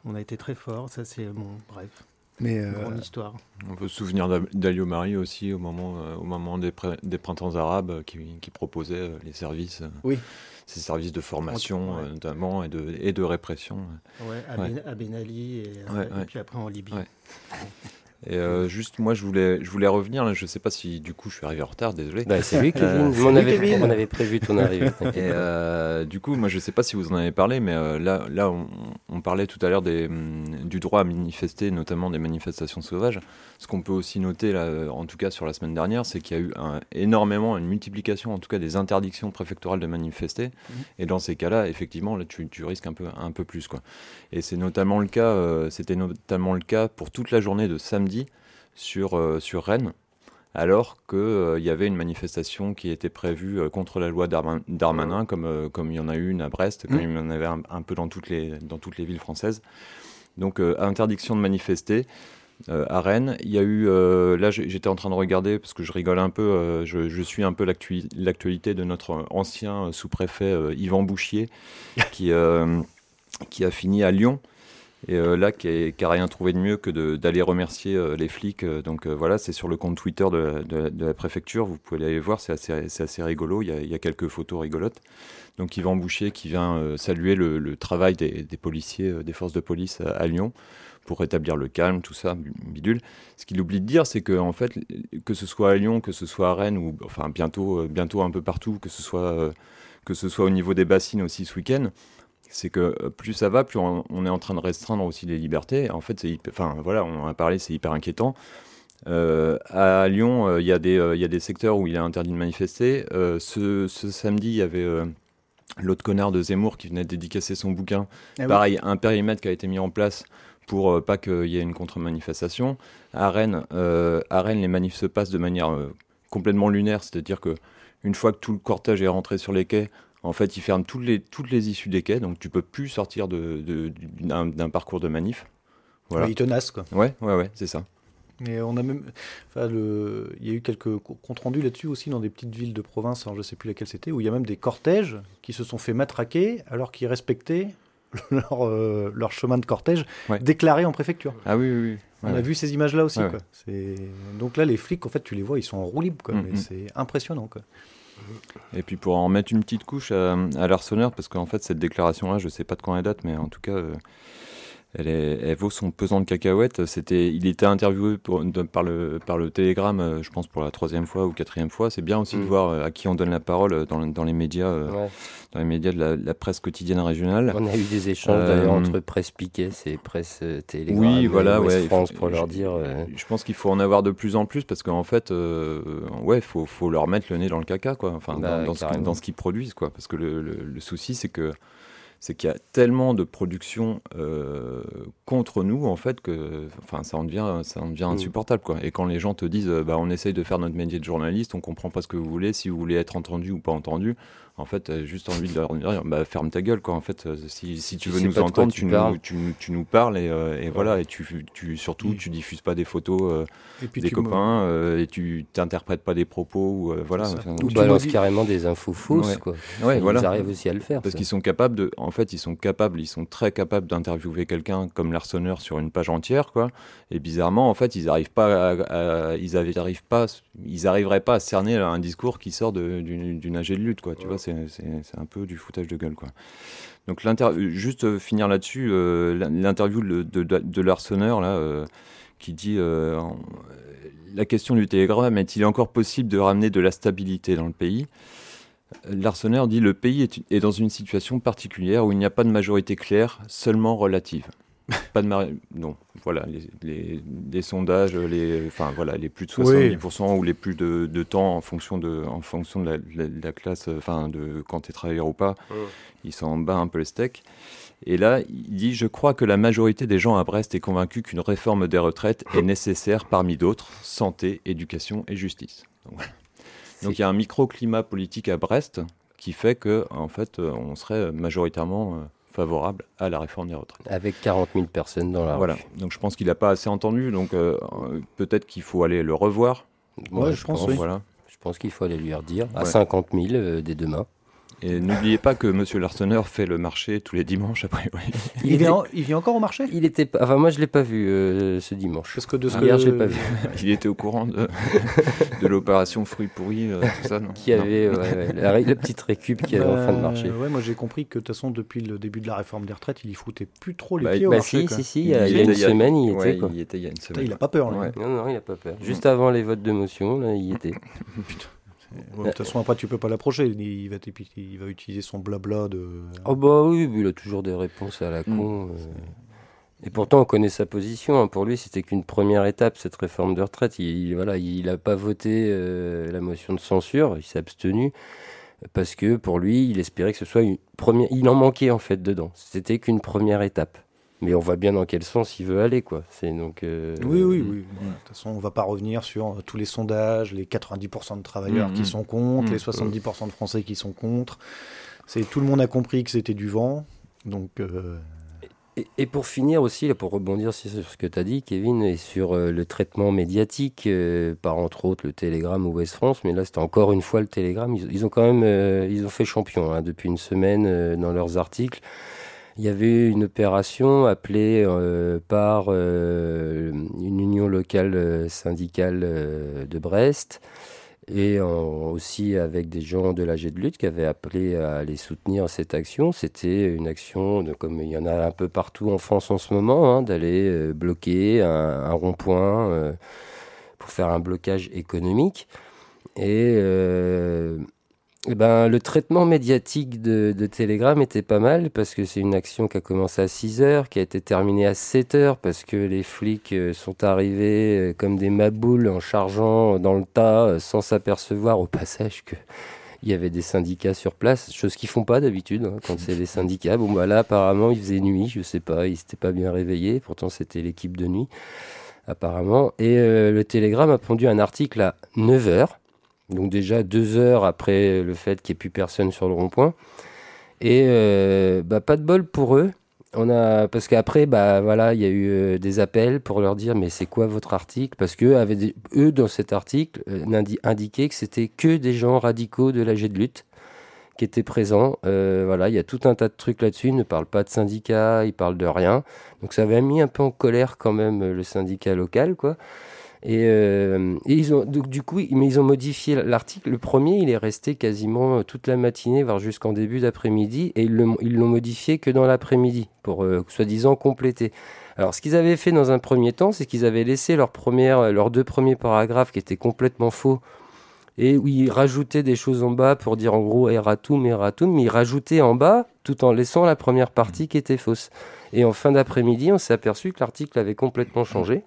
on a été très fort. Ça, c'est bon. Bref. Mais euh, histoire. On peut se souvenir d'Alio Marie aussi au moment, euh, au moment des, des printemps arabes euh, qui, qui proposait les services. Oui. Ces services de formation notamment et de, et de répression. Ouais, à, ben, à Ben Ali et, et, puis après en Libye. Et euh, juste, moi, je voulais, je voulais revenir. Là, je ne sais pas si du coup je suis arrivé en retard, désolé. Bah, c'est lui, Kevin. Euh, on, avait, on avait prévu ton arrivée. et euh, du coup, moi, je ne sais pas si vous en avez parlé, mais euh, là, là on, on, parlait tout à l'heure mm, du droit à manifester, notamment des manifestations sauvages. Ce qu'on peut aussi noter, là, en tout cas sur la semaine dernière, c'est qu'il y a eu un, énormément, une multiplication, en tout cas, des interdictions préfectorales de manifester. Mmh. Et dans ces cas-là, effectivement, là, tu, tu, risques un peu, un peu plus. Quoi. Et c'est notamment le cas, c'était notamment le cas pour toute la journée de samedi sur, sur Rennes alors qu'il y avait une manifestation qui était prévue contre la loi Darmanin, comme, comme il y en a eu une à Brest, comme mmh. il y en avait un, peu dans toutes, les, dans toutes les villes françaises. Donc interdiction de manifester. Euh, à Rennes. Il y a eu, euh, là j'étais en train de regarder parce que je rigole un peu, euh, je, suis un peu l'actualité de notre ancien sous-préfet Yvan Bouchier qui, qui a fini à Lyon. Et là, qui n'a rien trouvé de mieux que d'aller remercier les flics. donc voilà, c'est sur le compte Twitter de, la préfecture. Vous pouvez aller voir, c'est assez, rigolo. Il y, a, quelques photos rigolotes. Donc Yvan Bouchier qui vient saluer le, travail des, policiers, des forces de police à Lyon pour rétablir le calme, tout ça, bidule. Ce qu'il oublie de dire, c'est que en fait, que ce soit à Lyon, que ce soit à Rennes, ou enfin bientôt, euh, bientôt un peu partout, que ce soit, euh, que ce soit au niveau des bassines aussi ce week-end, c'est que euh, plus ça va, plus on, est en train de restreindre aussi les libertés. En fait, enfin voilà, on en a parlé, c'est hyper inquiétant. à Lyon, il y, des, y a des secteurs où il est interdit de manifester. ce, samedi, il y avait l'autre connard de Zemmour qui venait de dédicacer son bouquin. Ah Pareil, un périmètre qui a été mis en place pour euh, pas qu'il y ait une contre-manifestation. À Rennes, euh, à Rennes, les manifs se passent de manière euh, complètement lunaire, c'est-à-dire que une fois que tout le cortège est rentré sur les quais, en fait, ils ferment toutes les, toutes les issues des quais, donc tu peux plus sortir de, d'un, parcours de manif. Voilà. ils te quoi. Ouais, ouais, ouais, c'est ça. Mais on a même, enfin, le... il y a eu quelques comptes rendus là-dessus aussi dans des petites villes de province, alors je sais plus laquelle c'était, où il y a même des cortèges qui se sont fait matraquer alors qu'ils respectaient leur, euh, leur, chemin de cortège déclaré en préfecture. Ah oui, oui, oui. On a vu ces images-là aussi. Quoi. Donc là, les flics, en fait, tu les vois, ils sont en roue libre. Quoi. Mm, mm. C'est impressionnant. Quoi. Et puis pour en mettre une petite couche à, à parce qu'en fait, cette déclaration-là, je ne sais pas de quand elle date, mais en tout cas, euh, elle, vaut son pesant de cacahuètes. C'était, il était interviewé par, le, par le Télégramme, euh, je pense pour la troisième fois ou quatrième fois. C'est bien aussi de mm. voir euh, à qui on donne la parole euh, dans, dans les médias, dans les médias de la, presse quotidienne régionale. On a eu des échanges entre presse Piquet et presse Télégramme. Oui, voilà, ouais, France pour leur dire. Je pense qu'il faut en avoir de plus en plus parce qu'en fait, ouais, faut, faut leur mettre le nez dans le caca, quoi. Enfin, bah, dans, dans, ce qu'ils produisent, quoi. Parce que le, le souci, c'est que c'est qu'il y a tellement de production euh, contre nous en fait que enfin ça en devient ça en devient mm. insupportable quoi et quand les gens te disent bah on essaye de faire notre métier de journaliste on comprend pas ce que vous voulez si vous voulez être entendu ou pas entendu en fait, as juste envie de leur dire bah, ferme ta gueule, quoi. En fait, euh, si, si tu veux nous entendre, tu, nous, tu, tu, nous, parles et, euh, et voilà. Et tu, tu surtout, tu diffuses pas des photos euh, des copains et tu t'interprètes pas des propos. Ou, voilà. ou balances carrément des infos fausses, quoi. Ouais, voilà. Ils arrivent aussi à le faire. Parce qu'ils sont capables de. En fait, ils sont capables, ils sont très capables d'interviewer quelqu'un comme l'arseneur sur une page entière, quoi. Et bizarrement, en fait, ils n'arrivent pas, à, ils arrivent pas, ils arriveraient pas à cerner un discours qui sort d'une AG de lutte, quoi. Tu vois, c'est un peu du foutage de gueule. Quoi. Donc, juste euh, finir là-dessus, euh, l'interview de, de, l'arseneur, là, euh, qui dit La question du télégramme, est-il encore possible de ramener de la stabilité dans le pays? L'arseneur dit Le pays est dans une situation particulière où il n'y a pas de majorité claire, seulement relative. Pas de non, voilà, les, sondages, les, enfin voilà, les plus de 70% ou les plus de, temps en fonction de, en fonction de la, classe, enfin de quand tu es travailleur ou pas, ils s'en bat un peu les steaks. Et là, il dit Je crois que la majorité des gens à Brest est convaincue qu'une réforme des retraites est nécessaire parmi d'autres santé, éducation et justice. Donc, il y a un microclimat politique à Brest qui fait que, en fait, on serait majoritairement euh, favorable à la réforme des retraites. Avec 40 000 personnes dans la Voilà, donc je pense qu'il n'a pas assez entendu, donc euh, peut-être qu'il faut aller le revoir. Moi, je, pense, voilà. Je pense qu'il faut aller lui redire à 50 000 euh, dès demain. Et n'oubliez pas que Monsieur Larseneur fait le marché tous les dimanches, après. Il, vient, il vient encore au marché? Il était, enfin moi je l'ai pas vu euh, ce dimanche. Parce que de ce Hier, je l'ai pas vu. il était au courant de, de l'opération fruits pourris, euh, tout ça, non? Qui avait ouais, la, petite récup qui est en fin de marché. Ouais, moi j'ai compris que de toute façon depuis le début de la réforme des retraites, il y foutait plus trop les bah, pieds au bah marché. Si, si, si, il y a, il y a une semaine, il était. Quoi. Il était il y a une semaine. il a pas peur. Là. Non, non, il a pas peur. Juste avant les votes de motion, là, il y était. Putain. De toute façon, après, tu peux pas l'approcher. Il va, il va utiliser son blabla de. Oh, bah oui, il a toujours des réponses à la mm. con. Euh. Et pourtant, on connaît sa position. Hein. Pour lui, c'était qu'une première étape, cette réforme de retraite. Il voilà, il n'a pas voté euh, la motion de censure, il s'est abstenu. Parce que pour lui, il espérait que ce soit une première. Il en manquait en fait dedans. C'était qu'une première étape. Mais on voit bien dans quel sens il veut aller, quoi. C'est donc. euh, Oui, oui, oui. Bon, De toute façon, on va pas revenir sur euh, tous les sondages, les 90% de travailleurs qui sont contre, Mhm. les 70% de Français qui sont contre. C'est tout le monde a compris que c'était du vent. Donc, euh, Et, et pour finir aussi, là, pour rebondir sur ce que tu as dit, Kevin, et sur euh, le traitement médiatique euh, par entre autres le Télégramme ou Ouest France, mais là c'était encore une fois le Télégramme. Ils, ils ont quand même, euh, ils ont fait champion hein, depuis une semaine euh, dans leurs articles. Il y avait une opération appelée euh, par euh, une union locale euh, syndicale de Brest et aussi avec des gens de l'AG de lutte qui avaient appelé à aller soutenir cette action. C'était une action, comme il y en a un peu partout en France en ce moment, hein, d'aller bloquer un, un rond-point pour faire un blocage économique. Et, eh ben, le traitement médiatique de, Telegram était pas mal parce que c'est une action qui a commencé à 6 heures, qui a été terminée à 7 heures parce que les flics euh, sont arrivés euh, comme des maboules en chargeant dans le tas euh, sans s'apercevoir au passage que il y avait des syndicats sur place, chose qu'ils font pas d'habitude hein, quand c'est les syndicats. Bon bah là apparemment il faisait nuit, je sais pas, ils s'étaient pas bien réveillés, pourtant c'était l'équipe de nuit apparemment. Et le Télégramme a pondu un article à 9 heures, donc déjà deux heures après le fait qu'il n'y ait plus personne sur le rond-point. Et euh, bah, pas de bol pour eux. On a parce qu'après bah voilà il y a eu euh, des appels pour leur dire mais c'est quoi votre article? Parce que avaient des- dans cet article euh, indiquaient que c'était que des gens radicaux de l'AG de lutte qui étaient présents. Voilà il y a tout un tas de trucs là-dessus. Ils ne parlent pas de syndicats ils parlent de rien. Donc ça avait mis un peu en colère quand même le syndicat local quoi et, euh, et ils ont donc du coup mais ils ont modifié l'article. Le premier il est resté quasiment euh, toute la matinée voire jusqu'en début d'après-midi. Et ils l'ont modifié que dans l'après-midi pour euh, soi-disant compléter. Alors ce qu'ils avaient fait dans un premier temps c'est qu'ils avaient laissé leurs deux premiers paragraphes qui étaient complètement faux et où ils rajoutaient des choses en bas pour dire en gros erratum erratum. Mais ils rajoutaient en bas tout en laissant la première partie qui était fausse. Et en fin d'après-midi on s'est aperçu que l'article avait complètement changé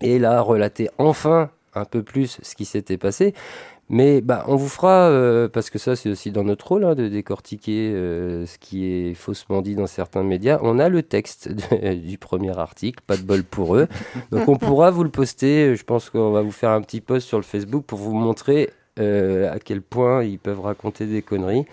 et là relater enfin un peu plus ce qui s'était passé. Mais bah, on vous fera, euh, parce que ça c'est aussi dans notre rôle hein, de décortiquer euh, ce qui est faussement dit dans certains médias, on a le texte de- du premier article, pas de bol pour eux. Donc on pourra vous le poster, je pense qu'on va vous faire un petit post sur le Facebook pour vous montrer euh, à quel point ils peuvent raconter des conneries.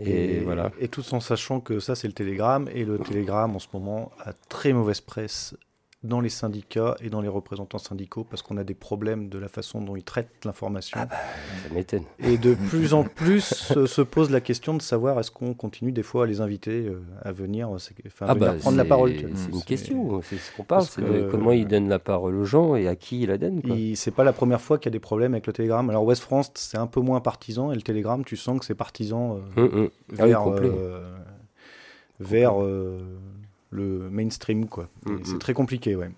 Et, voilà. Et tout en sachant que ça, c'est le Télégramme. Et le Télégramme, en ce moment, a très mauvaise presse dans les syndicats et dans les représentants syndicaux parce qu'on a des problèmes de la façon dont ils traitent l'information. Ah bah, Ça m'étonne. Et de plus en plus se, se pose la question de savoir est-ce qu'on continue des fois à les inviter euh, à venir, enfin, à Ah venir bah, prendre la parole. C'est une question, c'est ce qu'on parle, c'est comment ils donnent la parole aux gens et à qui ils la donnent. C'est pas la première fois qu'il y a des problèmes avec le Télégramme. Alors West France, c'est un peu moins partisan, et le Télégramme, tu sens que c'est partisan euh, Hum, hum. Ah oui, vers, euh, euh, le mainstream, quoi. Mm, C'est mm. très compliqué, ouais.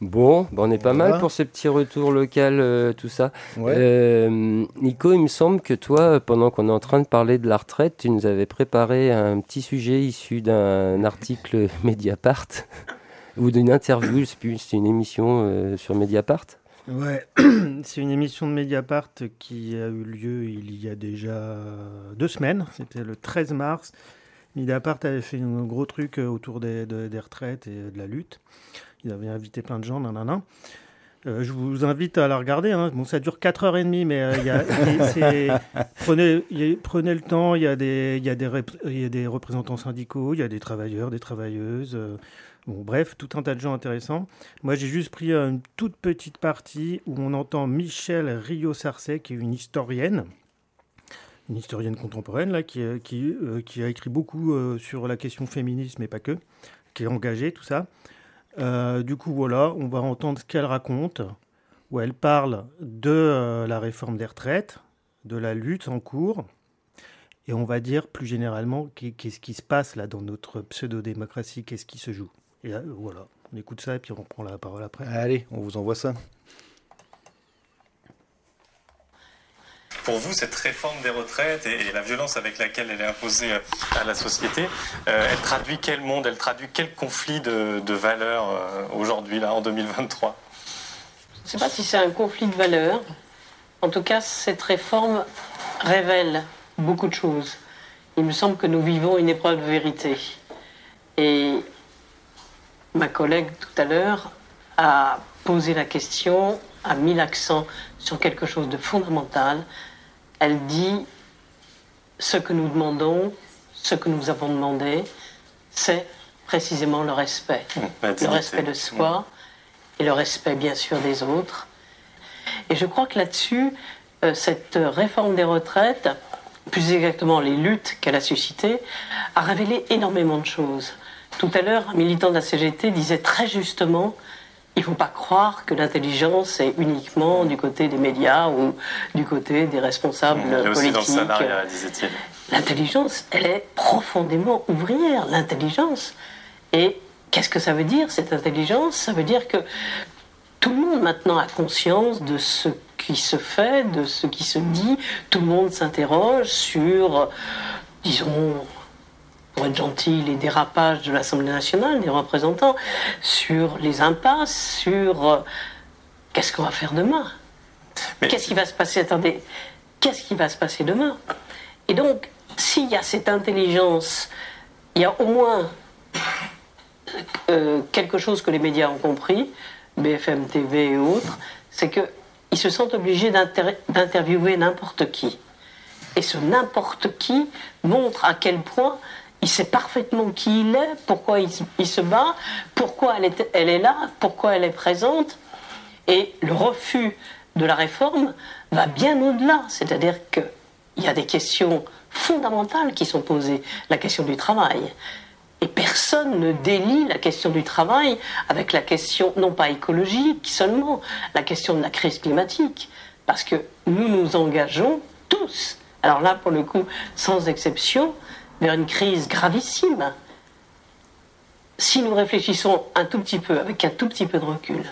Bon, bah, on est pas Voilà. mal pour ces petits retours locaux, euh, tout ça. Ouais. Euh, Nico, il me semble que toi, pendant qu'on est en train de parler de la retraite, tu nous avais préparé un petit sujet issu d'un article Mediapart ou d'une interview, je sais plus, c'est une émission euh, sur Mediapart. Ouais, c'est une émission de Mediapart qui a eu lieu il y a déjà deux semaines. C'était le 13 mars. Mediapart avait fait un gros truc euh, autour des, de- des retraites et de la lutte. Ils avaient invité plein de gens, nanana. Euh, je vous invite à la regarder. hein. Bon, ça dure 4h30, mais euh, y a- prenez, il y a- prenez le temps. Il y, a des, y des rep- y a des représentants syndicaux, il y a des travailleurs, des travailleuses. euh, bon, bref, tout un tas de gens intéressants. Moi, j'ai juste pris euh, une toute petite partie où on entend Michel Rio-Sarcey, qui est une historienne, une historienne contemporaine, là, qui, euh, qui, euh, qui a écrit beaucoup euh, sur la question féminisme et pas que, qui est engagée, tout ça. Du coup, voilà, on va entendre ce qu'elle raconte, où elle parle de la réforme des retraites, de la lutte en cours, et on va dire plus généralement qu'est- qu'est-ce qui se passe là dans notre pseudo-démocratie, qu'est-ce qui se joue. Et voilà, on écoute ça et puis on reprend la parole après. Allez, on vous envoie ça. Pour vous, cette réforme des retraites et, la violence avec laquelle elle est imposée euh, à la société, euh, elle traduit quel monde Elle traduit quel conflit de, de valeurs euh, aujourd'hui, là, en 2023 Je ne sais pas si c'est un conflit de valeurs. En tout cas, cette réforme révèle beaucoup de choses. Il me semble que nous vivons une épreuve de vérité. Et ma collègue tout à l'heure a posé la question, a mis l'accent sur quelque chose de fondamental. Elle dit ce que nous demandons, ce que nous avons demandé, c'est précisément le respect. le respect de soi et le respect bien sûr des autres. Et je crois que là-dessus, euh, cette réforme des retraites, plus exactement les luttes qu'elle a suscitées, a révélé énormément de choses. Tout à l'heure, un militant de la CGT disait très justement il ne faut pas croire que l'intelligence est uniquement du côté des médias ou du côté des responsables politiques. disait-il. L'intelligence, elle est profondément ouvrière. L'intelligence. Et qu'est-ce que ça veut dire, cette intelligence? Ça veut dire que tout le monde maintenant a conscience de ce qui se fait, de ce qui se dit. Tout le monde s'interroge sur, disons, pour être gentil, les dérapages de l'Assemblée nationale, des représentants, sur les impasses, sur euh, qu'est-ce qu'on va faire demain? Qu'est-ce qui va se passer? Attendez, qu'est-ce qui va se passer demain? Et donc, s'il y a cette intelligence, il y a au moins euh, quelque chose que les médias ont compris, BFM TV et autres, c'est qu'ils se sentent obligés d'interviewer n'importe qui. Et ce n'importe qui montre à quel point il sait parfaitement qui il est, pourquoi il, se bat, pourquoi elle est, elle est là, pourquoi elle est présente. Et le refus de la réforme va bien au-delà. C'est-à-dire qu'il y a des questions fondamentales qui sont posées. La question du travail. Et personne ne délie la question du travail avec la question, non pas écologique seulement, la question de la crise climatique. Parce que nous nous engageons tous, alors là pour le coup sans exception, vers une crise gravissime. Si nous réfléchissons un tout petit peu, avec un tout petit peu de recul,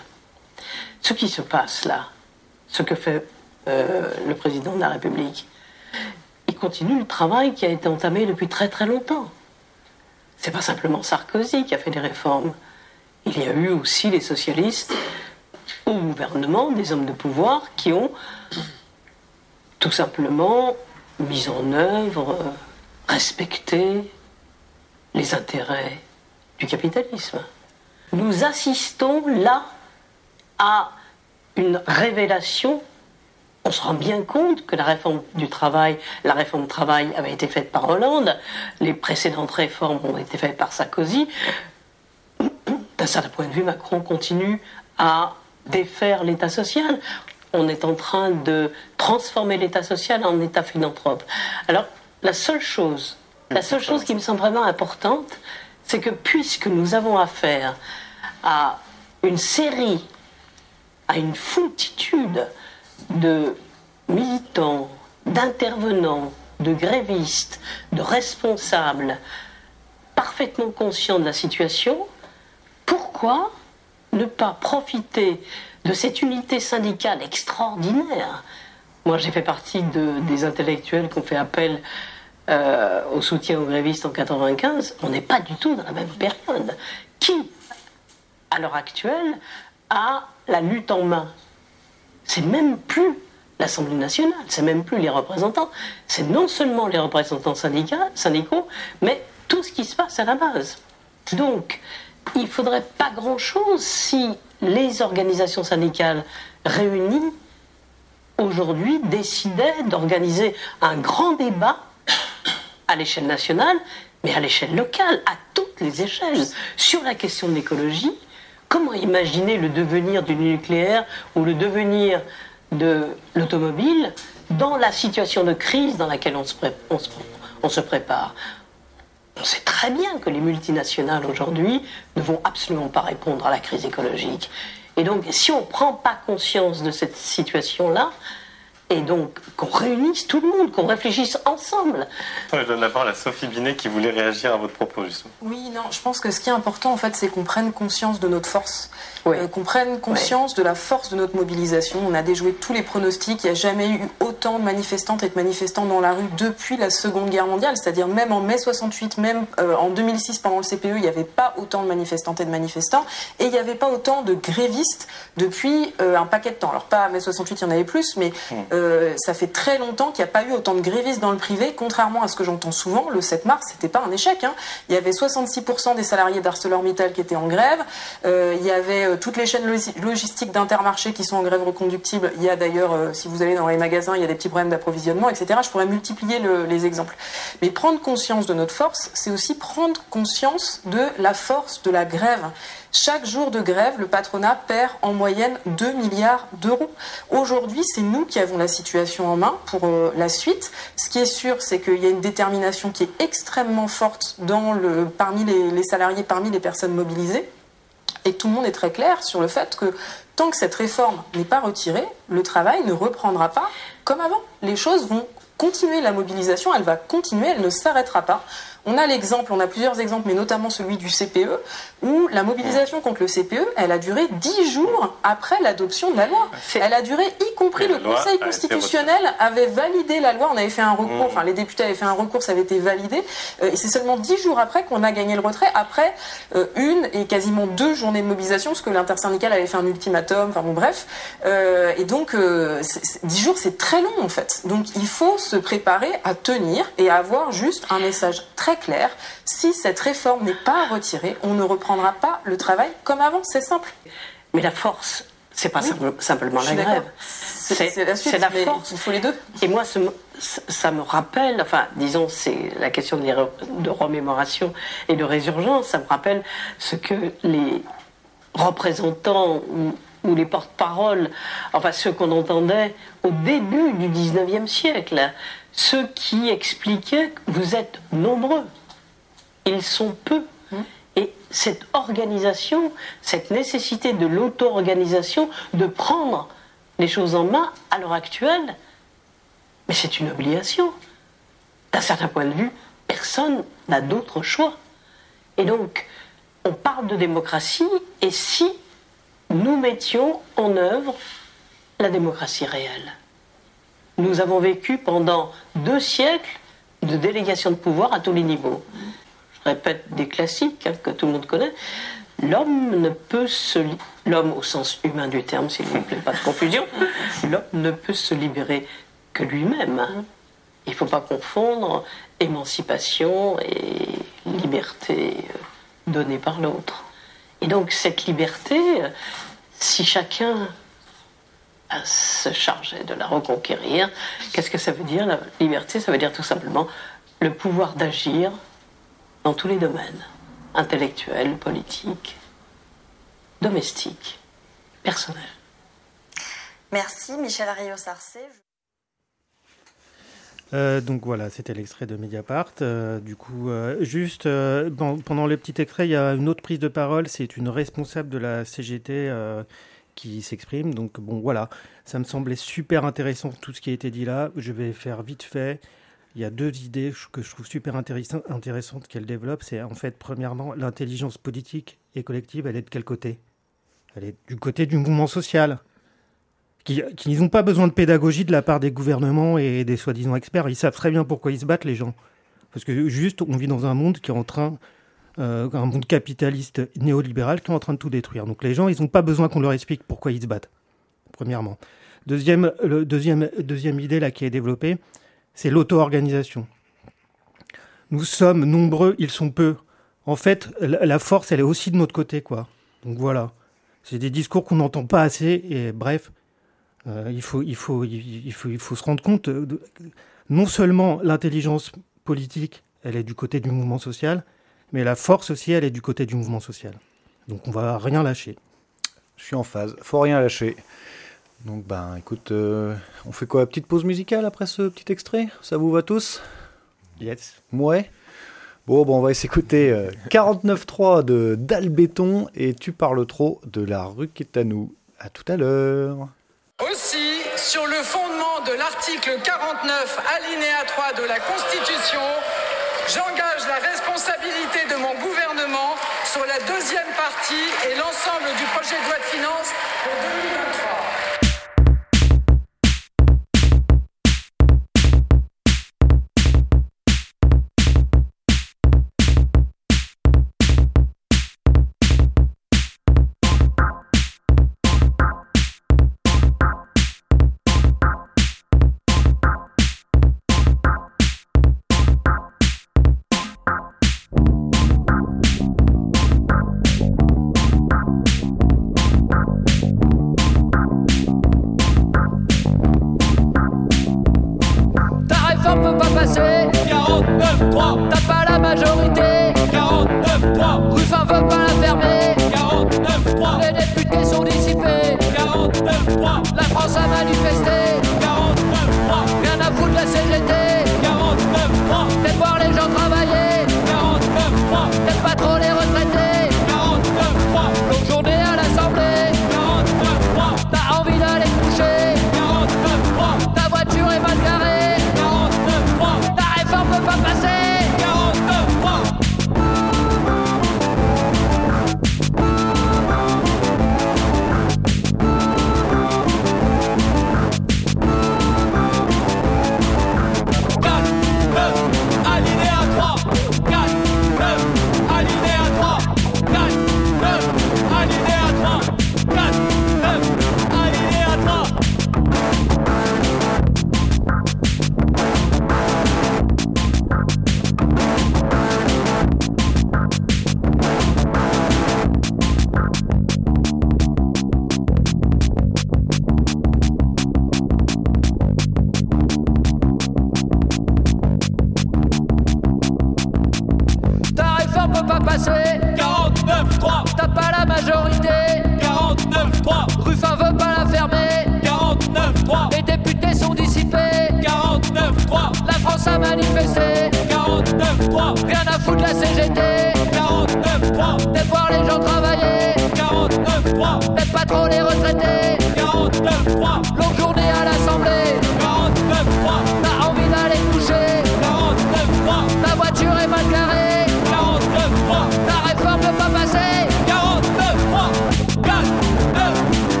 ce qui se passe là, ce que fait euh, le président de la République, il continue le travail qui a été entamé depuis très très longtemps. C'est pas simplement Sarkozy qui a fait des réformes. Il y a eu aussi les socialistes au gouvernement, des hommes de pouvoir qui ont tout simplement mis en œuvre euh, respecter les intérêts du capitalisme. Nous assistons là à une révélation. On se rend bien compte que la réforme du travail, la réforme avait été faite par Hollande, les précédentes réformes ont été faites par Sarkozy. D'un certain point de vue, Macron continue à défaire l'État social. On est en train de transformer l'État social en État philanthrope. La seule chose, la seule chose qui me semble vraiment importante, c'est que puisque nous avons affaire à une série, à une foultitude de militants, d'intervenants, de grévistes, de responsables, parfaitement conscients de la situation, pourquoi ne pas profiter de cette unité syndicale extraordinaire? Moi, j'ai fait partie des intellectuels qui ont fait appel euh, au soutien aux grévistes en 95, on n'est pas du tout dans la même période. Qui, à l'heure actuelle, a la lutte en main? C'est même plus l'Assemblée nationale, c'est même plus les représentants, c'est non seulement les représentants syndicaux, mais tout ce qui se passe à la base. Donc, il faudrait pas grand-chose si les organisations syndicales réunies aujourd'hui décidaient d'organiser un grand débat à l'échelle nationale, mais à l'échelle locale, à toutes les échelles, sur la question de l'écologie. Comment imaginer le devenir du nucléaire ou le devenir de l'automobile dans la situation de crise dans laquelle on se, prépare? On sait très bien que les multinationales aujourd'hui ne vont absolument pas répondre à la crise écologique. Et donc, si on ne prend pas conscience de cette situation-là, et donc qu'on réunisse tout le monde, qu'on réfléchisse ensemble. Je donne la parole à Sophie Binet qui voulait réagir à votre propos justement. Oui, non, je pense que ce qui est important en fait, c'est qu'on prenne conscience de notre force, euh, qu'on prenne conscience de la force de notre mobilisation. On a déjoué tous les pronostics, il n'y a jamais eu autant de manifestantes et de manifestants dans la rue depuis la Seconde Guerre mondiale, c'est-à-dire même en mai 68, même euh, en 2006 pendant le CPE, il n'y avait pas autant de manifestantes et de manifestants, et il n'y avait pas autant de grévistes depuis euh, un paquet de temps. Alors pas à mai 68, il y en avait plus, mais hmm. euh, ça fait très longtemps qu'il n'y a pas eu autant de grévistes dans le privé, contrairement à ce que j'entends souvent, le 7 mars, c'était pas un échec. Hein. Il y avait 66% des salariés d'ArcelorMittal qui étaient en grève, il y avait toutes les chaînes logistiques d'Intermarché qui sont en grève reconductible. Il y a d'ailleurs, si vous allez dans les magasins, il y a des petits problèmes d'approvisionnement, etc. Je pourrais multiplier les exemples. Mais prendre conscience de notre force, c'est aussi prendre conscience de la force de la grève. Chaque jour de grève, le patronat perd en moyenne 2 milliards d'euros. Aujourd'hui, c'est nous qui avons la situation en main pour euh, la suite. Ce qui est sûr, c'est qu'il y a une détermination qui est extrêmement forte parmi les salariés, parmi les personnes mobilisées. Et tout le monde est très clair sur le fait que tant que cette réforme n'est pas retirée, le travail ne reprendra pas comme avant. Les choses vont continuer, la mobilisation, elle va continuer, elle ne s'arrêtera pas. On a l'exemple, on a plusieurs exemples, mais notamment celui du CPE, où la mobilisation contre le CPE, elle a duré dix jours après l'adoption de la loi. Elle a duré, y compris le Conseil constitutionnel avait validé la loi. On avait fait un recours, mmh. enfin les députés avaient fait un recours, ça avait été validé. Euh, et c'est seulement dix jours après qu'on a gagné le retrait, après euh, une et quasiment deux journées de mobilisation, parce que l'intersyndicale avait fait un ultimatum, enfin bon bref. Euh, et donc dix jours, c'est très long en fait. Donc il faut se préparer à tenir et à avoir juste un message très clair. Si cette réforme n'est pas retirée, on ne reprendra pas le travail comme avant. C'est simple. Mais la force, c'est pas simplement la grève. C'est la, force. Il faut les deux. Et moi, ça me rappelle, enfin, disons, c'est la question de, remémoration et de résurgence, ça me rappelle ce que les représentants ou, ou les porte-paroles, enfin ceux qu'on entendait au début du 19e siècle, ceux qui expliquaient que vous êtes nombreux, ils sont peu. Hein Et cette organisation, cette nécessité de l'auto-organisation, de prendre les choses en main à l'heure actuelle, mais c'est une obligation. D'un certain point de vue, personne n'a d'autre choix. Et donc, on parle de démocratie, et si nous mettions en œuvre la démocratie réelle? Nous avons vécu pendant deux siècles de délégation de pouvoir à tous les niveaux. Je répète des classiques hein, que tout le monde connaît. L'homme ne peut se l'homme au sens humain du terme, s'il vous plaît, pas de confusion. L'homme ne peut se libérer que lui-même. Il ne faut pas confondre émancipation et liberté euh, donnée par l'autre. Et donc cette liberté, euh, si chacun se charger de la reconquérir. Qu'est-ce que ça veut dire La liberté, ça veut dire tout simplement le pouvoir d'agir dans tous les domaines, intellectuels, politiques, domestiques, personnels. Merci Michel Ariot-Sarcé. Euh, donc voilà, c'était l'extrait de Mediapart. Euh, du coup, euh, juste pendant le petit extrait, il y a une autre prise de parole. C'est une responsable de la CGT qui s'exprime. Donc bon, voilà, ça me semblait super intéressant tout ce qui a été dit là. Je vais faire vite fait. Il y a deux idées que je trouve super intéressantes qu'elle développe. C'est en fait, premièrement, l'intelligence politique et collective, elle est de quel côté? Elle est du côté du mouvement social. Qui, qui n'ont pas besoin de pédagogie de la part des gouvernements et des soi-disant experts. Ils savent très bien pourquoi ils se battent, les gens. Parce que juste, on vit dans un monde qui est en train euh, un monde capitaliste néolibéral qui est en train de tout détruire. Donc les gens, ils n'ont pas besoin qu'on leur explique pourquoi ils se battent, premièrement. Deuxième, le deuxième, deuxième idée qui est développée, c'est l'auto-organisation. Nous sommes nombreux, ils sont peu. En fait, la force, elle est aussi de notre côté, quoi. Donc voilà. C'est des discours qu'on n'entend pas assez, et bref, euh, il, faut, il, faut, il, faut, il faut se rendre compte, non seulement l'intelligence politique, elle est du côté du mouvement social, mais la force aussi, elle est du côté du mouvement social. Donc on va rien lâcher. Je suis en phase, faut rien lâcher. Donc ben écoute, euh, on fait quoi? Petite pause musicale après ce petit extrait? Ça vous va tous? Yes. Ouais. Bon, bon, on va s'écouter euh, 49.3 de Dalbéton et Tu parles trop de la rue qui est à nous. À tout à l'heure. Aussi, sur le fondement de l'article 49, alinéa 3 de la Constitution, J'engage la responsabilité de mon gouvernement sur la deuxième partie et l'ensemble du projet de loi de finances pour 2023.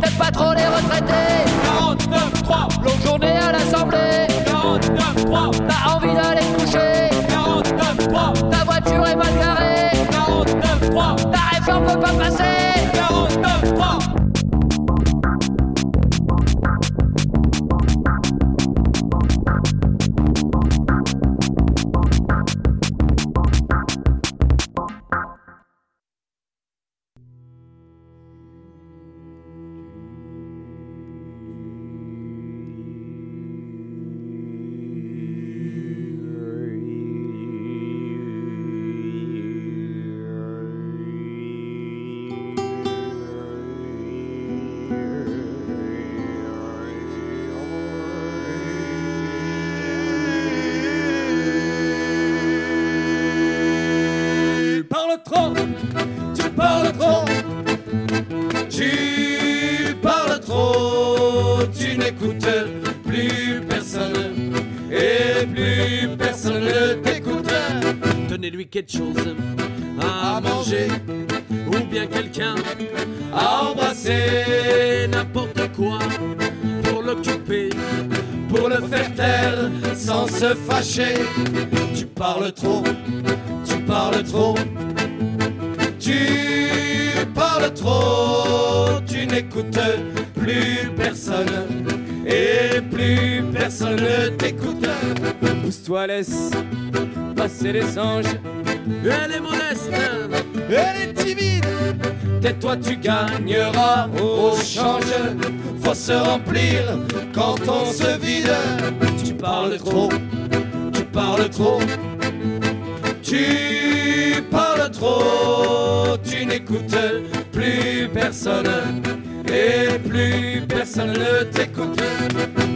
peut-être pas trop tais-toi, tu gagneras au change. Faut se remplir quand on se vide. Tu parles trop, tu parles trop, tu parles trop. Tu n'écoutes plus personne et plus personne ne t'écoute.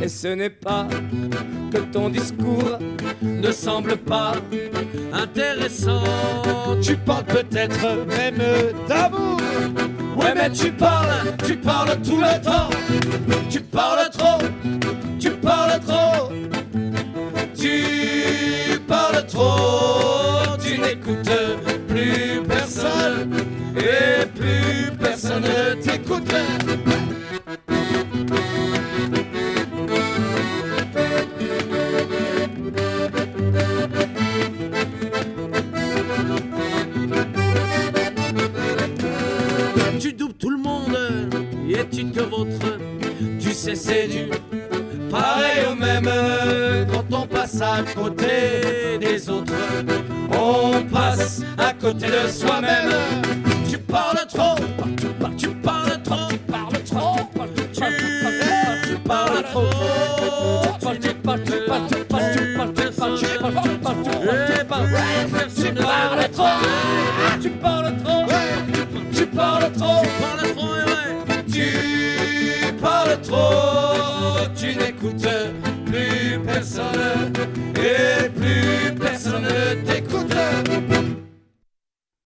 Et ce n'est pas que ton discours ne semble pas intéressant. Tu parles peut-être même d'amour. Ouais, mais tu parles, tu parles tout le temps. Tu parles trop, tu parles trop. Tu parles trop, tu n'écoutes plus personne. Et plus personne ne t'écoute. Te vautres. Tu sais, c'est du pareil au même quand on passe à côté des autres. On passe à côté de soi-même. Tu parles trop, tu parles, trop, tu parles trop, tu parles, trop. Tu parles, parles, tu parles, parles, tu parles, parles, tu parles, trop, tu parles trop, tu parles trop, tu parles trop, Oh, tu n'écoutes plus personne et plus personne t'écoute.